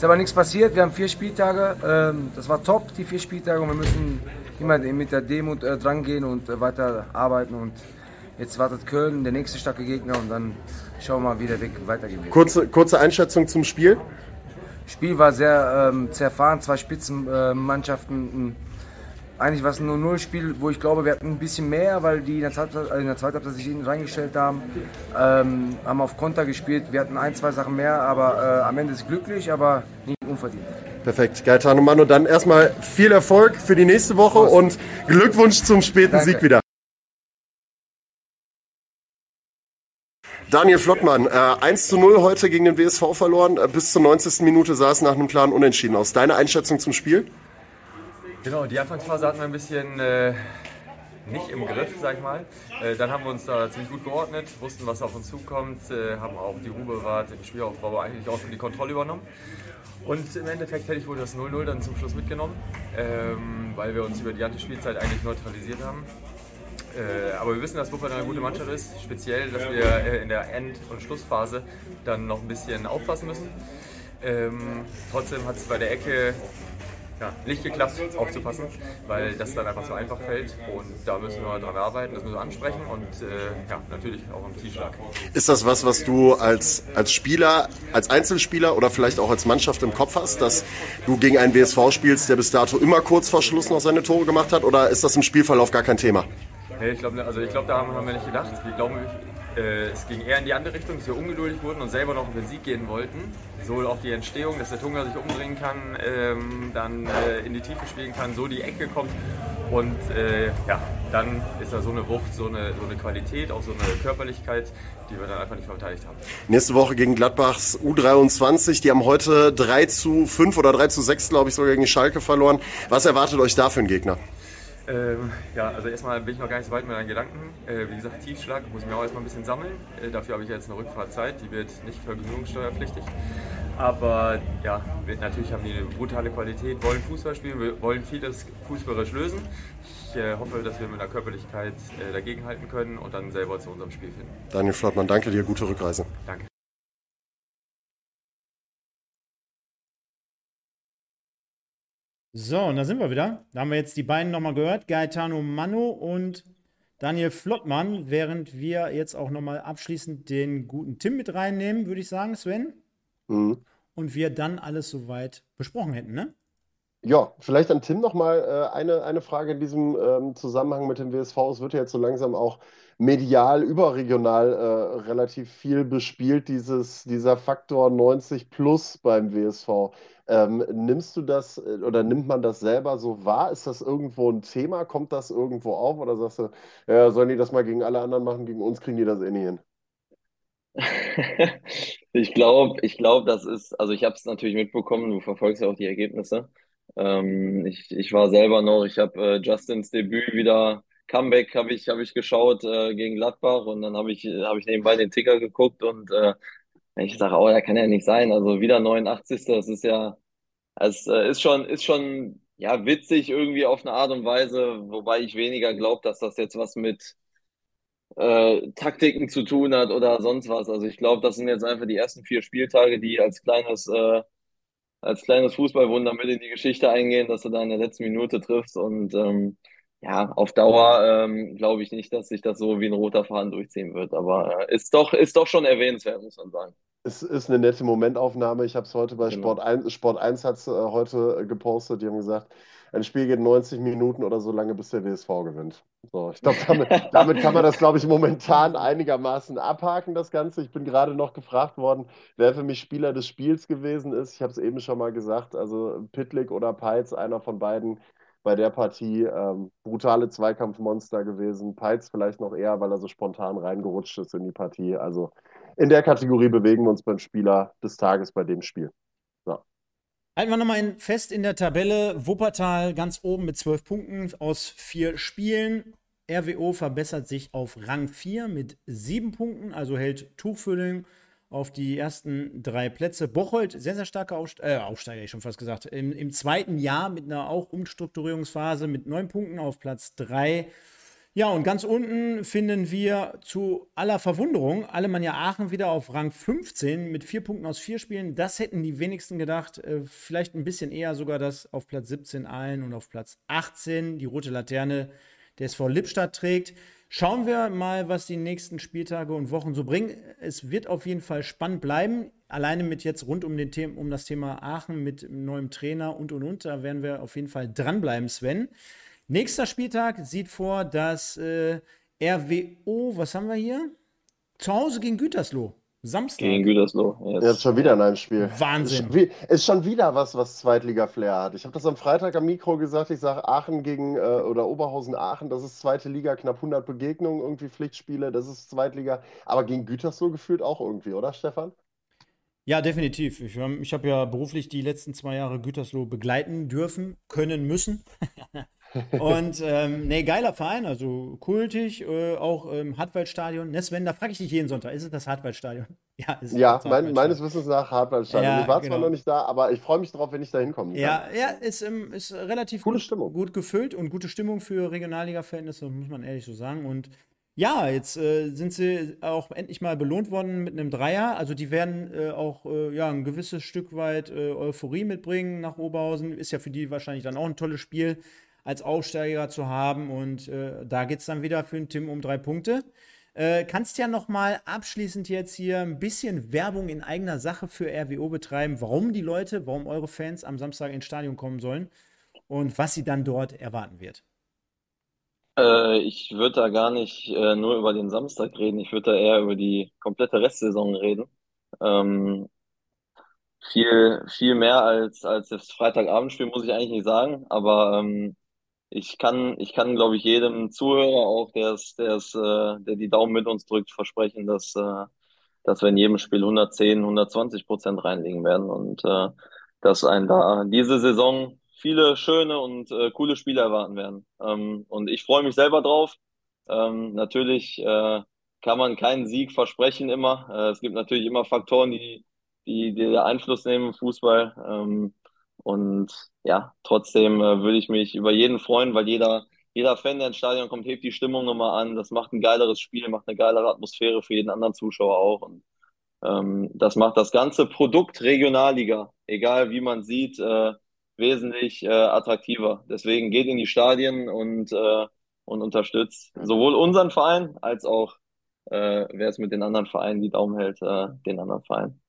ist aber nichts passiert. Wir haben vier Spieltage, ähm, das war top, die vier Spieltage und wir müssen immer mit der Demut äh, dran gehen und äh, weiter arbeiten und jetzt wartet Köln, der nächste starke Gegner und dann schauen wir mal, wie der Weg weitergeht. Kurze, kurze Einschätzung zum Spiel. Spiel war sehr ähm, zerfahren, zwei Spitzenmannschaften. Eigentlich war es ein 0-0-Spiel, wo ich glaube, wir hatten ein bisschen mehr, weil die in der, Zeit, in der zweiten Halbzeit sich hinten reingestellt haben. Ähm, haben auf Konter gespielt, wir hatten ein, zwei Sachen mehr, aber äh, am Ende ist es glücklich, aber nicht unverdient. Perfekt, Gaetano Mano. Dann erstmal viel Erfolg für die nächste Woche und Glückwunsch zum späten Danke. Sieg wieder. Daniel Flottmann, äh, 1 zu 0 heute gegen den WSV verloren. Äh, bis zur 90. Minute sah es nach einem klaren Unentschieden aus. Deine Einschätzung zum Spiel? Genau, die Anfangsphase hatten wir ein bisschen äh, nicht im Griff, sag ich mal. Äh, dann haben wir uns da ziemlich gut geordnet, wussten, was auf uns zukommt, äh, haben auch die Ruhe bewahrt, im Spielaufbau eigentlich auch schon die Kontrolle übernommen. Und im Endeffekt hätte ich wohl das 0-0 dann zum Schluss mitgenommen, ähm, weil wir uns über die ganze Spielzeit eigentlich neutralisiert haben. Äh, aber wir wissen, dass Wuppertal eine gute Mannschaft ist, speziell, dass wir äh, in der End- und Schlussphase dann noch ein bisschen aufpassen müssen. Ähm, trotzdem hat es bei der Ecke ja, nicht geklappt, aufzupassen, weil das dann einfach so einfach fällt. Und da müssen wir dran arbeiten, das müssen wir ansprechen und äh, ja, natürlich auch am Tiefschlag. Ist das was, was du als, als Spieler, als Einzelspieler oder vielleicht auch als Mannschaft im Kopf hast, dass du gegen einen WSV spielst, der bis dato immer kurz vor Schluss noch seine Tore gemacht hat? Oder ist das im Spielverlauf gar kein Thema? Nee, ich glaube, also ich glaub, da haben wir nicht gedacht. Wir glauben, äh, es ging eher in die andere Richtung, dass wir ungeduldig wurden und selber noch auf den Sieg gehen wollten. So auch die Entstehung, dass der Tunga sich umdrehen kann, ähm, dann äh, in die Tiefe spielen kann, so die Ecke kommt. Und äh, ja, dann ist da so eine Wucht, so eine, so eine Qualität, auch so eine Körperlichkeit, die wir dann einfach nicht verteidigt haben. Nächste Woche gegen Gladbachs U23. Die haben heute 3 zu 5 oder 3 zu 6, glaube ich, sogar gegen Schalke verloren. Was erwartet euch da für einen Gegner? Ähm, ja, also erstmal bin ich noch gar nicht so weit mit meinen Gedanken. Äh, wie gesagt, Tiefschlag muss ich mir auch erstmal ein bisschen sammeln. Äh, dafür habe ich jetzt eine Rückfahrzeit, die wird nicht vergnügungssteuerpflichtig. Aber ja, natürlich haben die eine brutale Qualität, wollen Fußball spielen, wir wollen vieles fußballerisch lösen. Ich äh, hoffe, dass wir mit der Körperlichkeit äh, dagegenhalten können und dann selber zu unserem Spiel finden. Daniel Flottmann, danke dir, gute Rückreise. Danke. So, und da sind wir wieder. Da haben wir jetzt die beiden nochmal gehört, Gaetano Mano und Daniel Flottmann, während wir jetzt auch nochmal abschließend den guten Tim mit reinnehmen, würde ich sagen, Sven. Mhm. Und wir dann alles soweit besprochen hätten, ne? Ja, vielleicht an Tim nochmal äh, eine, eine Frage in diesem ähm, Zusammenhang mit dem WSV. Es wird ja jetzt so langsam auch medial, überregional äh, relativ viel bespielt, dieses, dieser Faktor 90 plus beim WSV. Ähm, nimmst du das äh, oder nimmt man das selber so wahr? Ist das irgendwo ein Thema? Kommt das irgendwo auf? Oder sagst du, ja, sollen die das mal gegen alle anderen machen, gegen uns kriegen die das eh nicht hin? Ich glaube, ich glaube, das ist, also ich habe es natürlich mitbekommen, du verfolgst ja auch die Ergebnisse. Ähm, ich, ich war selber noch, ich habe äh, Justins Debüt wieder, Comeback habe ich, hab ich geschaut äh, gegen Gladbach und dann habe ich, hab ich nebenbei den Ticker geguckt und äh, ich sage, oh, da kann ja nicht sein. Also wieder 89. Das ist ja, es äh, ist schon, ist schon ja witzig irgendwie auf eine Art und Weise, wobei ich weniger glaube, dass das jetzt was mit äh, Taktiken zu tun hat oder sonst was. Also ich glaube, das sind jetzt einfach die ersten vier Spieltage, die als kleines, äh, als kleines Fußballwunder mit in die Geschichte eingehen, dass du da in der letzten Minute triffst. Und ähm, ja, auf Dauer ähm, glaube ich nicht, dass sich das so wie ein roter Faden durchziehen wird. Aber äh, ist doch, ist doch schon erwähnenswert, muss man sagen. Es ist eine nette Momentaufnahme. Ich habe es heute bei Genau. Sport 1, Sport 1 hat's, äh, heute gepostet. Die haben gesagt, ein Spiel geht 90 Minuten oder so lange, bis der WSV gewinnt. So, ich glaube, damit, damit kann man das, glaube ich, momentan einigermaßen abhaken, das Ganze. Ich bin gerade noch gefragt worden, wer für mich Spieler des Spiels gewesen ist. Ich habe es eben schon mal gesagt, also Pitlick oder Peitz, einer von beiden bei der Partie. Ähm, brutale Zweikampfmonster gewesen. Peitz vielleicht noch eher, weil er so spontan reingerutscht ist in die Partie. Also in der Kategorie bewegen wir uns beim Spieler des Tages bei dem Spiel. Halten wir nochmal fest in der Tabelle. Wuppertal ganz oben mit 12 Punkten aus vier Spielen. RWO verbessert sich auf Rang 4 mit 7 Punkten, also hält Tuchfüllung auf die ersten drei Plätze. Bocholt, sehr, sehr starker Aufst äh, Aufsteiger, ich schon fast gesagt. Im, Im zweiten Jahr mit einer auch Umstrukturierungsphase mit 9 Punkten auf Platz 3. Ja, und ganz unten finden wir zu aller Verwunderung Alemannia Aachen wieder auf Rang 15 mit vier Punkten aus vier Spielen. Das hätten die wenigsten gedacht. Äh, vielleicht ein bisschen eher sogar, dass auf Platz 17 Aalen und auf Platz 18 die rote Laterne der SV Lippstadt trägt. Schauen wir mal, was die nächsten Spieltage und Wochen so bringen. Es wird auf jeden Fall spannend bleiben. Alleine mit jetzt rund um, den The um das Thema Aachen mit neuem Trainer und und und. Da werden wir auf jeden Fall dranbleiben, Sven. Nächster Spieltag sieht vor, dass äh, RWO, was haben wir hier? Zu Hause gegen Gütersloh. Samstag. Gegen Gütersloh. Jetzt. Jetzt schon wieder in einem Spiel. Wahnsinn. Ist wie- ist schon wieder was, was Zweitliga-Flair hat. Ich habe das am Freitag am Mikro gesagt. Ich sage Aachen gegen äh, oder Oberhausen-Aachen, das ist zweite Liga, knapp 100 Begegnungen, irgendwie Pflichtspiele, das ist Zweitliga. Aber gegen Gütersloh gefühlt auch irgendwie, oder Stefan? Ja, definitiv. Ich, ich habe ja beruflich die letzten zwei Jahre Gütersloh begleiten dürfen, können, müssen. Und ähm, nee, geiler Verein, also kultig, äh, auch im Hartwaldstadion. Ne, Sven, da frage ich dich jeden Sonntag, ist es das Hartwaldstadion? Ja, ist es Ja, das mein, meines Wissens nach Hartwaldstadion. Ja, ich war zwar genau. noch nicht da, aber ich freue mich drauf, wenn ich da hinkommen kann. Ja, ja, ist, ähm, ist relativ gut, Stimmung. gut gefüllt und gute Stimmung für Regionalliga-Verhältnisse, muss man ehrlich so sagen. Und ja, jetzt äh, sind sie auch endlich mal belohnt worden mit einem Dreier. Also die werden äh, auch äh, ja, ein gewisses Stück weit äh, Euphorie mitbringen nach Oberhausen. Ist ja für die wahrscheinlich dann auch ein tolles Spiel als Aufsteiger zu haben. Und äh, da geht es dann wieder für den Tim um drei Punkte. Äh, kannst ja noch mal abschließend jetzt hier ein bisschen Werbung in eigener Sache für RWO betreiben, warum die Leute, warum eure Fans am Samstag ins Stadion kommen sollen und was sie dann dort erwarten wird. Äh, ich würde da gar nicht äh, nur über den Samstag reden, ich würde da eher über die komplette Restsaison reden. Ähm, viel, viel mehr als, als das Freitagabendspiel, muss ich eigentlich nicht sagen, aber ähm, ich kann, ich kann, glaube ich, jedem Zuhörer auch, der es, der es, äh, der die Daumen mit uns drückt, versprechen, dass, äh, dass wir in jedem Spiel 110, 120 Prozent reinlegen werden und äh, dass einen da diese Saison viele schöne und äh, coole Spiele erwarten werden. Ähm, und ich freue mich selber drauf. Ähm, natürlich äh, kann man keinen Sieg versprechen immer. Äh, es gibt natürlich immer Faktoren, die, die, die Einfluss nehmen im Fußball. Ähm, und ja, trotzdem äh, würde ich mich über jeden freuen, weil jeder, jeder Fan, der ins Stadion kommt, hebt die Stimmung nochmal an. Das macht ein geileres Spiel, macht eine geilere Atmosphäre für jeden anderen Zuschauer auch. Und ähm, das macht das ganze Produkt Regionalliga, egal wie man sieht, äh, wesentlich äh, attraktiver. Deswegen geht in die Stadien und, äh, und unterstützt sowohl unseren Verein als auch, äh, wer es mit den anderen Vereinen die Daumen hält, äh, den anderen Verein.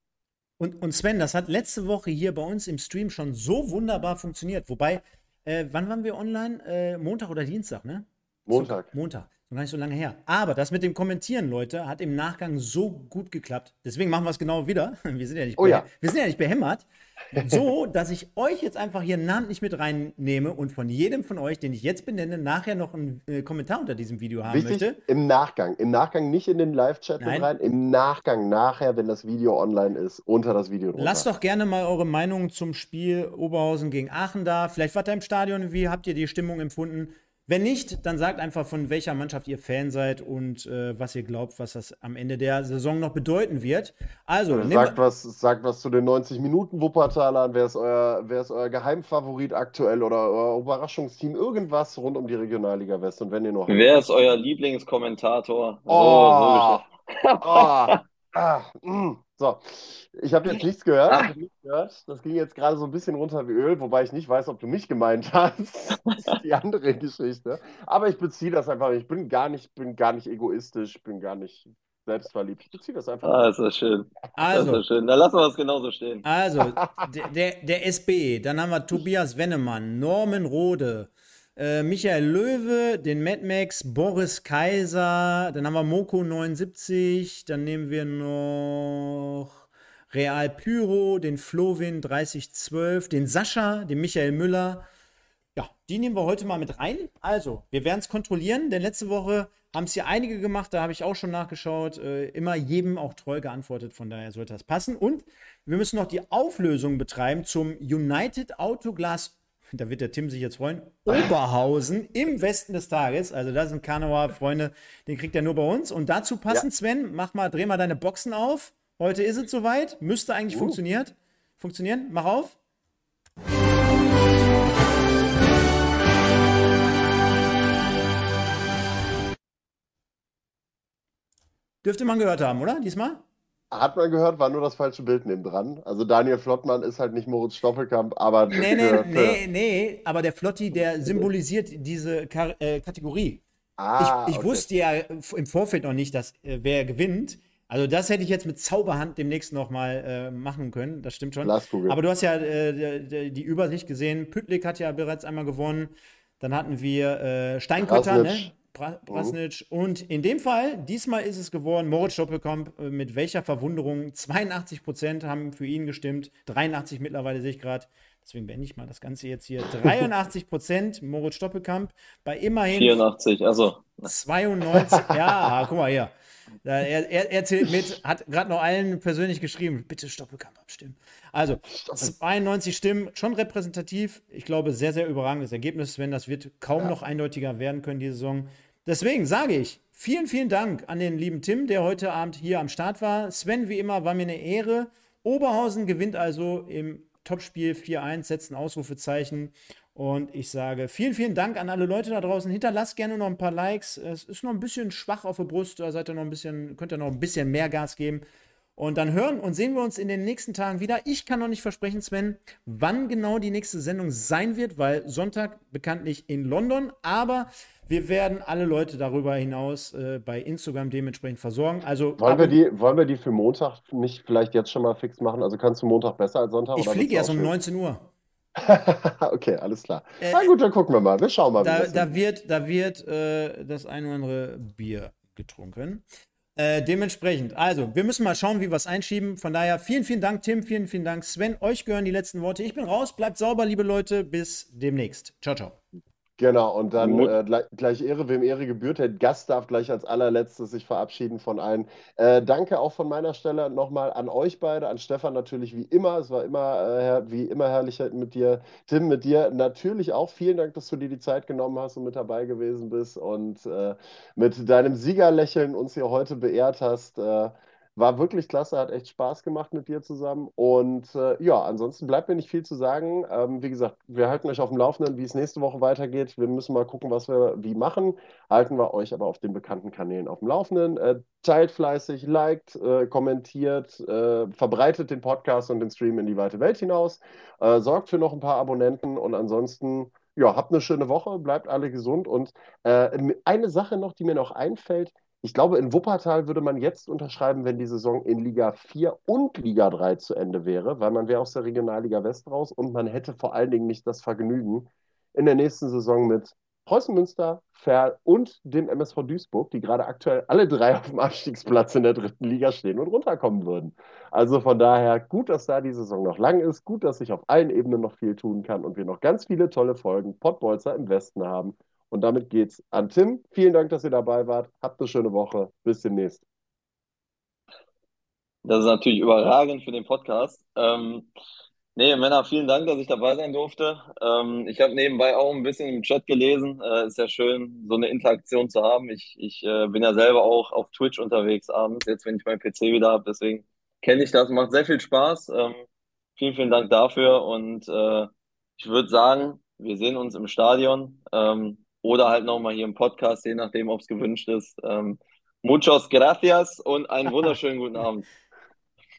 Und, und Sven, das hat letzte Woche hier bei uns im Stream schon so wunderbar funktioniert. Wobei, äh, wann waren wir online? Äh, Montag oder Dienstag, ne? Montag. So, Montag. Noch gar nicht so lange her. Aber das mit dem Kommentieren, Leute, hat im Nachgang so gut geklappt. Deswegen machen wir es genau wieder. Wir sind ja nicht, Oh ja. wir sind ja nicht behämmert. So, dass ich euch jetzt einfach hier namentlich mit reinnehme und von jedem von euch, den ich jetzt benenne, nachher noch einen äh, Kommentar unter diesem Video haben Wichtig, möchte. im Nachgang. Im Nachgang nicht in den Live-Chat mit rein. Im Nachgang, nachher, wenn das Video online ist, unter das Video drunter. Lasst doch gerne mal eure Meinung zum Spiel Oberhausen gegen Aachen da. Vielleicht wart ihr im Stadion. Wie habt ihr die Stimmung empfunden? Wenn nicht, dann sagt einfach, von welcher Mannschaft ihr Fan seid und äh, was ihr glaubt, was das am Ende der Saison noch bedeuten wird. Also, Sagt was, sagt was zu den 90 Minuten Wuppertalern. Wer ist euer, wer ist euer Geheimfavorit aktuell oder euer Überraschungsteam? Irgendwas rund um die Regionalliga West. Und wenn ihr noch. Wer ist euer Lieblingskommentator? Oh. so Oh, ah. So, ich habe jetzt nichts gehört. Ah. Nichts gehört. Das ging jetzt gerade so ein bisschen runter wie Öl, wobei ich nicht weiß, ob du mich gemeint hast. Das ist die andere Geschichte. Aber ich beziehe das einfach. Ich bin gar nicht, bin gar nicht egoistisch, bin gar nicht selbstverliebt. Ich beziehe das einfach. Ah, ist das schön. Das also, ist schön. Dann lassen wir es genauso stehen. also der, der, der SB, dann haben wir Tobias Wennemann, Norman Rode, äh, Michael Löwe, den Mad Max, Boris Kaiser, dann haben wir Moko 79, dann nehmen wir noch Real Pyro, den Flovin 3012, den Sascha, den Michael Müller. Ja, die nehmen wir heute mal mit rein. Also, wir werden es kontrollieren, denn letzte Woche haben es hier einige gemacht, da habe ich auch schon nachgeschaut. Äh, immer jedem auch treu geantwortet, von daher sollte das passen. Und wir müssen noch die Auflösung betreiben zum United Autoglas. Da wird der Tim sich jetzt freuen. Oberhausen im Westen des Tages. Also, das ein Karneval, Freunde. Den kriegt er nur bei uns. Und dazu passend, Sven, mach mal, dreh mal deine Boxen auf. Heute ist es soweit. Müsste eigentlich funktioniert. funktionieren. Mach auf. Dürfte man gehört haben, oder? Diesmal? Hat man gehört, war nur das falsche Bild neben dran. Also Daniel Flottmann ist halt nicht Moritz Stoppelkamp, aber Nee, nee, für, nee, nee. Aber der Flotti, der symbolisiert diese Kar äh, Kategorie. Ah, ich ich okay. wusste ja im Vorfeld noch nicht, dass äh, wer gewinnt. Also das hätte ich jetzt mit Zauberhand demnächst noch mal äh, machen können. Das stimmt schon. Glaskugel. Aber du hast ja äh, die, Übersicht gesehen. Püttlik hat ja bereits einmal gewonnen. Dann hatten wir äh, Steinkötter, ne? Brasnic. Bra Brasnic. Und in dem Fall, diesmal ist es geworden, Moritz Stoppelkamp, äh, mit welcher Verwunderung? 82 Prozent haben für ihn gestimmt. 83 mittlerweile sehe ich gerade. Deswegen beende ich mal das Ganze jetzt hier. 83 Prozent Moritz Stoppelkamp bei immerhin 84, also 92. ja, guck mal hier. Er, er, er zählt mit, hat gerade noch allen persönlich geschrieben, bitte Stoppelkamp abstimmen. Also 92 Stimmen, schon repräsentativ. Ich glaube, sehr, sehr überragendes Ergebnis, Sven. Das wird kaum noch eindeutiger werden können, diese Saison. Deswegen sage ich, vielen, vielen Dank an den lieben Tim, der heute Abend hier am Start war. Sven, wie immer, war mir eine Ehre. Oberhausen gewinnt also im Topspiel 4-1, setzt ein Ausrufezeichen. Und ich sage vielen, vielen Dank an alle Leute da draußen. Hinterlasst gerne noch ein paar Likes. Es ist noch ein bisschen schwach auf der Brust. Da seid ihr noch ein bisschen, könnt ihr noch ein bisschen mehr Gas geben. Und dann hören und sehen wir uns in den nächsten Tagen wieder. Ich kann noch nicht versprechen, Sven, wann genau die nächste Sendung sein wird, weil Sonntag bekanntlich in London. Aber wir werden alle Leute darüber hinaus äh, bei Instagram dementsprechend versorgen. Also Wollen wir, die, wollen wir die für Montag nicht vielleicht jetzt schon mal fix machen? Also kannst du Montag besser als Sonntag? ich fliege erst um auch 19 Uhr. Okay, alles klar. Na gut, dann gucken wir mal. Wir schauen mal, Da, das da wird, da wird äh, das ein oder andere Bier getrunken. Äh, dementsprechend, also, wir müssen mal schauen, wie wir es einschieben. Von daher, vielen, vielen Dank, Tim, vielen, vielen Dank, Sven. Euch gehören die letzten Worte. Ich bin raus, bleibt sauber, liebe Leute. Bis demnächst. Ciao, ciao. Genau, und dann äh, gleich, gleich Ehre, wem Ehre gebührt. Der Gast darf gleich als allerletztes sich verabschieden von allen. Äh, danke auch von meiner Stelle nochmal an euch beide, an Stefan natürlich wie immer. Es war immer, äh, wie immer herrlich mit dir. Tim, mit dir natürlich auch. Vielen Dank, dass du dir die Zeit genommen hast und mit dabei gewesen bist und äh, mit deinem Siegerlächeln uns hier heute beehrt hast. War wirklich klasse, hat echt Spaß gemacht mit dir zusammen. Und äh, ja, ansonsten bleibt mir nicht viel zu sagen. Ähm, wie gesagt, wir halten euch auf dem Laufenden, wie es nächste Woche weitergeht. Wir müssen mal gucken, was wir wie machen. Halten wir euch aber auf den bekannten Kanälen auf dem Laufenden. Äh, teilt fleißig, liked, äh, kommentiert, äh, verbreitet den Podcast und den Stream in die weite Welt hinaus. Äh, sorgt für noch ein paar Abonnenten und ansonsten ja, habt eine schöne Woche, bleibt alle gesund. Und äh, eine Sache noch, die mir noch einfällt, ich glaube, in Wuppertal würde man jetzt unterschreiben, wenn die Saison in Liga 4 und Liga 3 zu Ende wäre, weil man wäre aus der Regionalliga West raus und man hätte vor allen Dingen nicht das Vergnügen, in der nächsten Saison mit Preußen Münster, Ferl und dem MSV Duisburg, die gerade aktuell alle drei auf dem Abstiegsplatz in der dritten Liga stehen und runterkommen würden. Also von daher gut, dass da die Saison noch lang ist, gut, dass ich auf allen Ebenen noch viel tun kann und wir noch ganz viele tolle Folgen Pottbolzer im Westen haben und damit geht's an Tim. Vielen Dank, dass ihr dabei wart. Habt eine schöne Woche. Bis demnächst. Das ist natürlich überragend für den Podcast. Ähm, nee, Männer, vielen Dank, dass ich dabei sein durfte. Ähm, ich habe nebenbei auch ein bisschen im Chat gelesen. Äh, ist ja schön, so eine Interaktion zu haben. Ich, ich äh, bin ja selber auch auf Twitch unterwegs abends, jetzt wenn ich meinen PC wieder habe. Deswegen kenne ich das. Macht sehr viel Spaß. Ähm, vielen, vielen Dank dafür. Und äh, ich würde sagen, wir sehen uns im Stadion. Ähm, oder halt nochmal hier im Podcast, je nachdem, ob es gewünscht ist. Ähm, muchos gracias und einen wunderschönen guten Abend.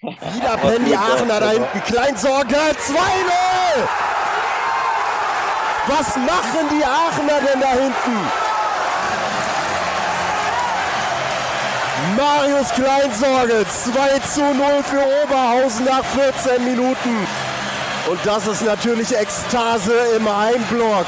Wieder pennen die Aachener da hinten. Kleinsorge 2-0! Was machen die Aachener denn da hinten? Marius Kleinsorge 2 zu 0 für Oberhausen nach 14 Minuten. Und das ist natürlich Ekstase im Heimblock.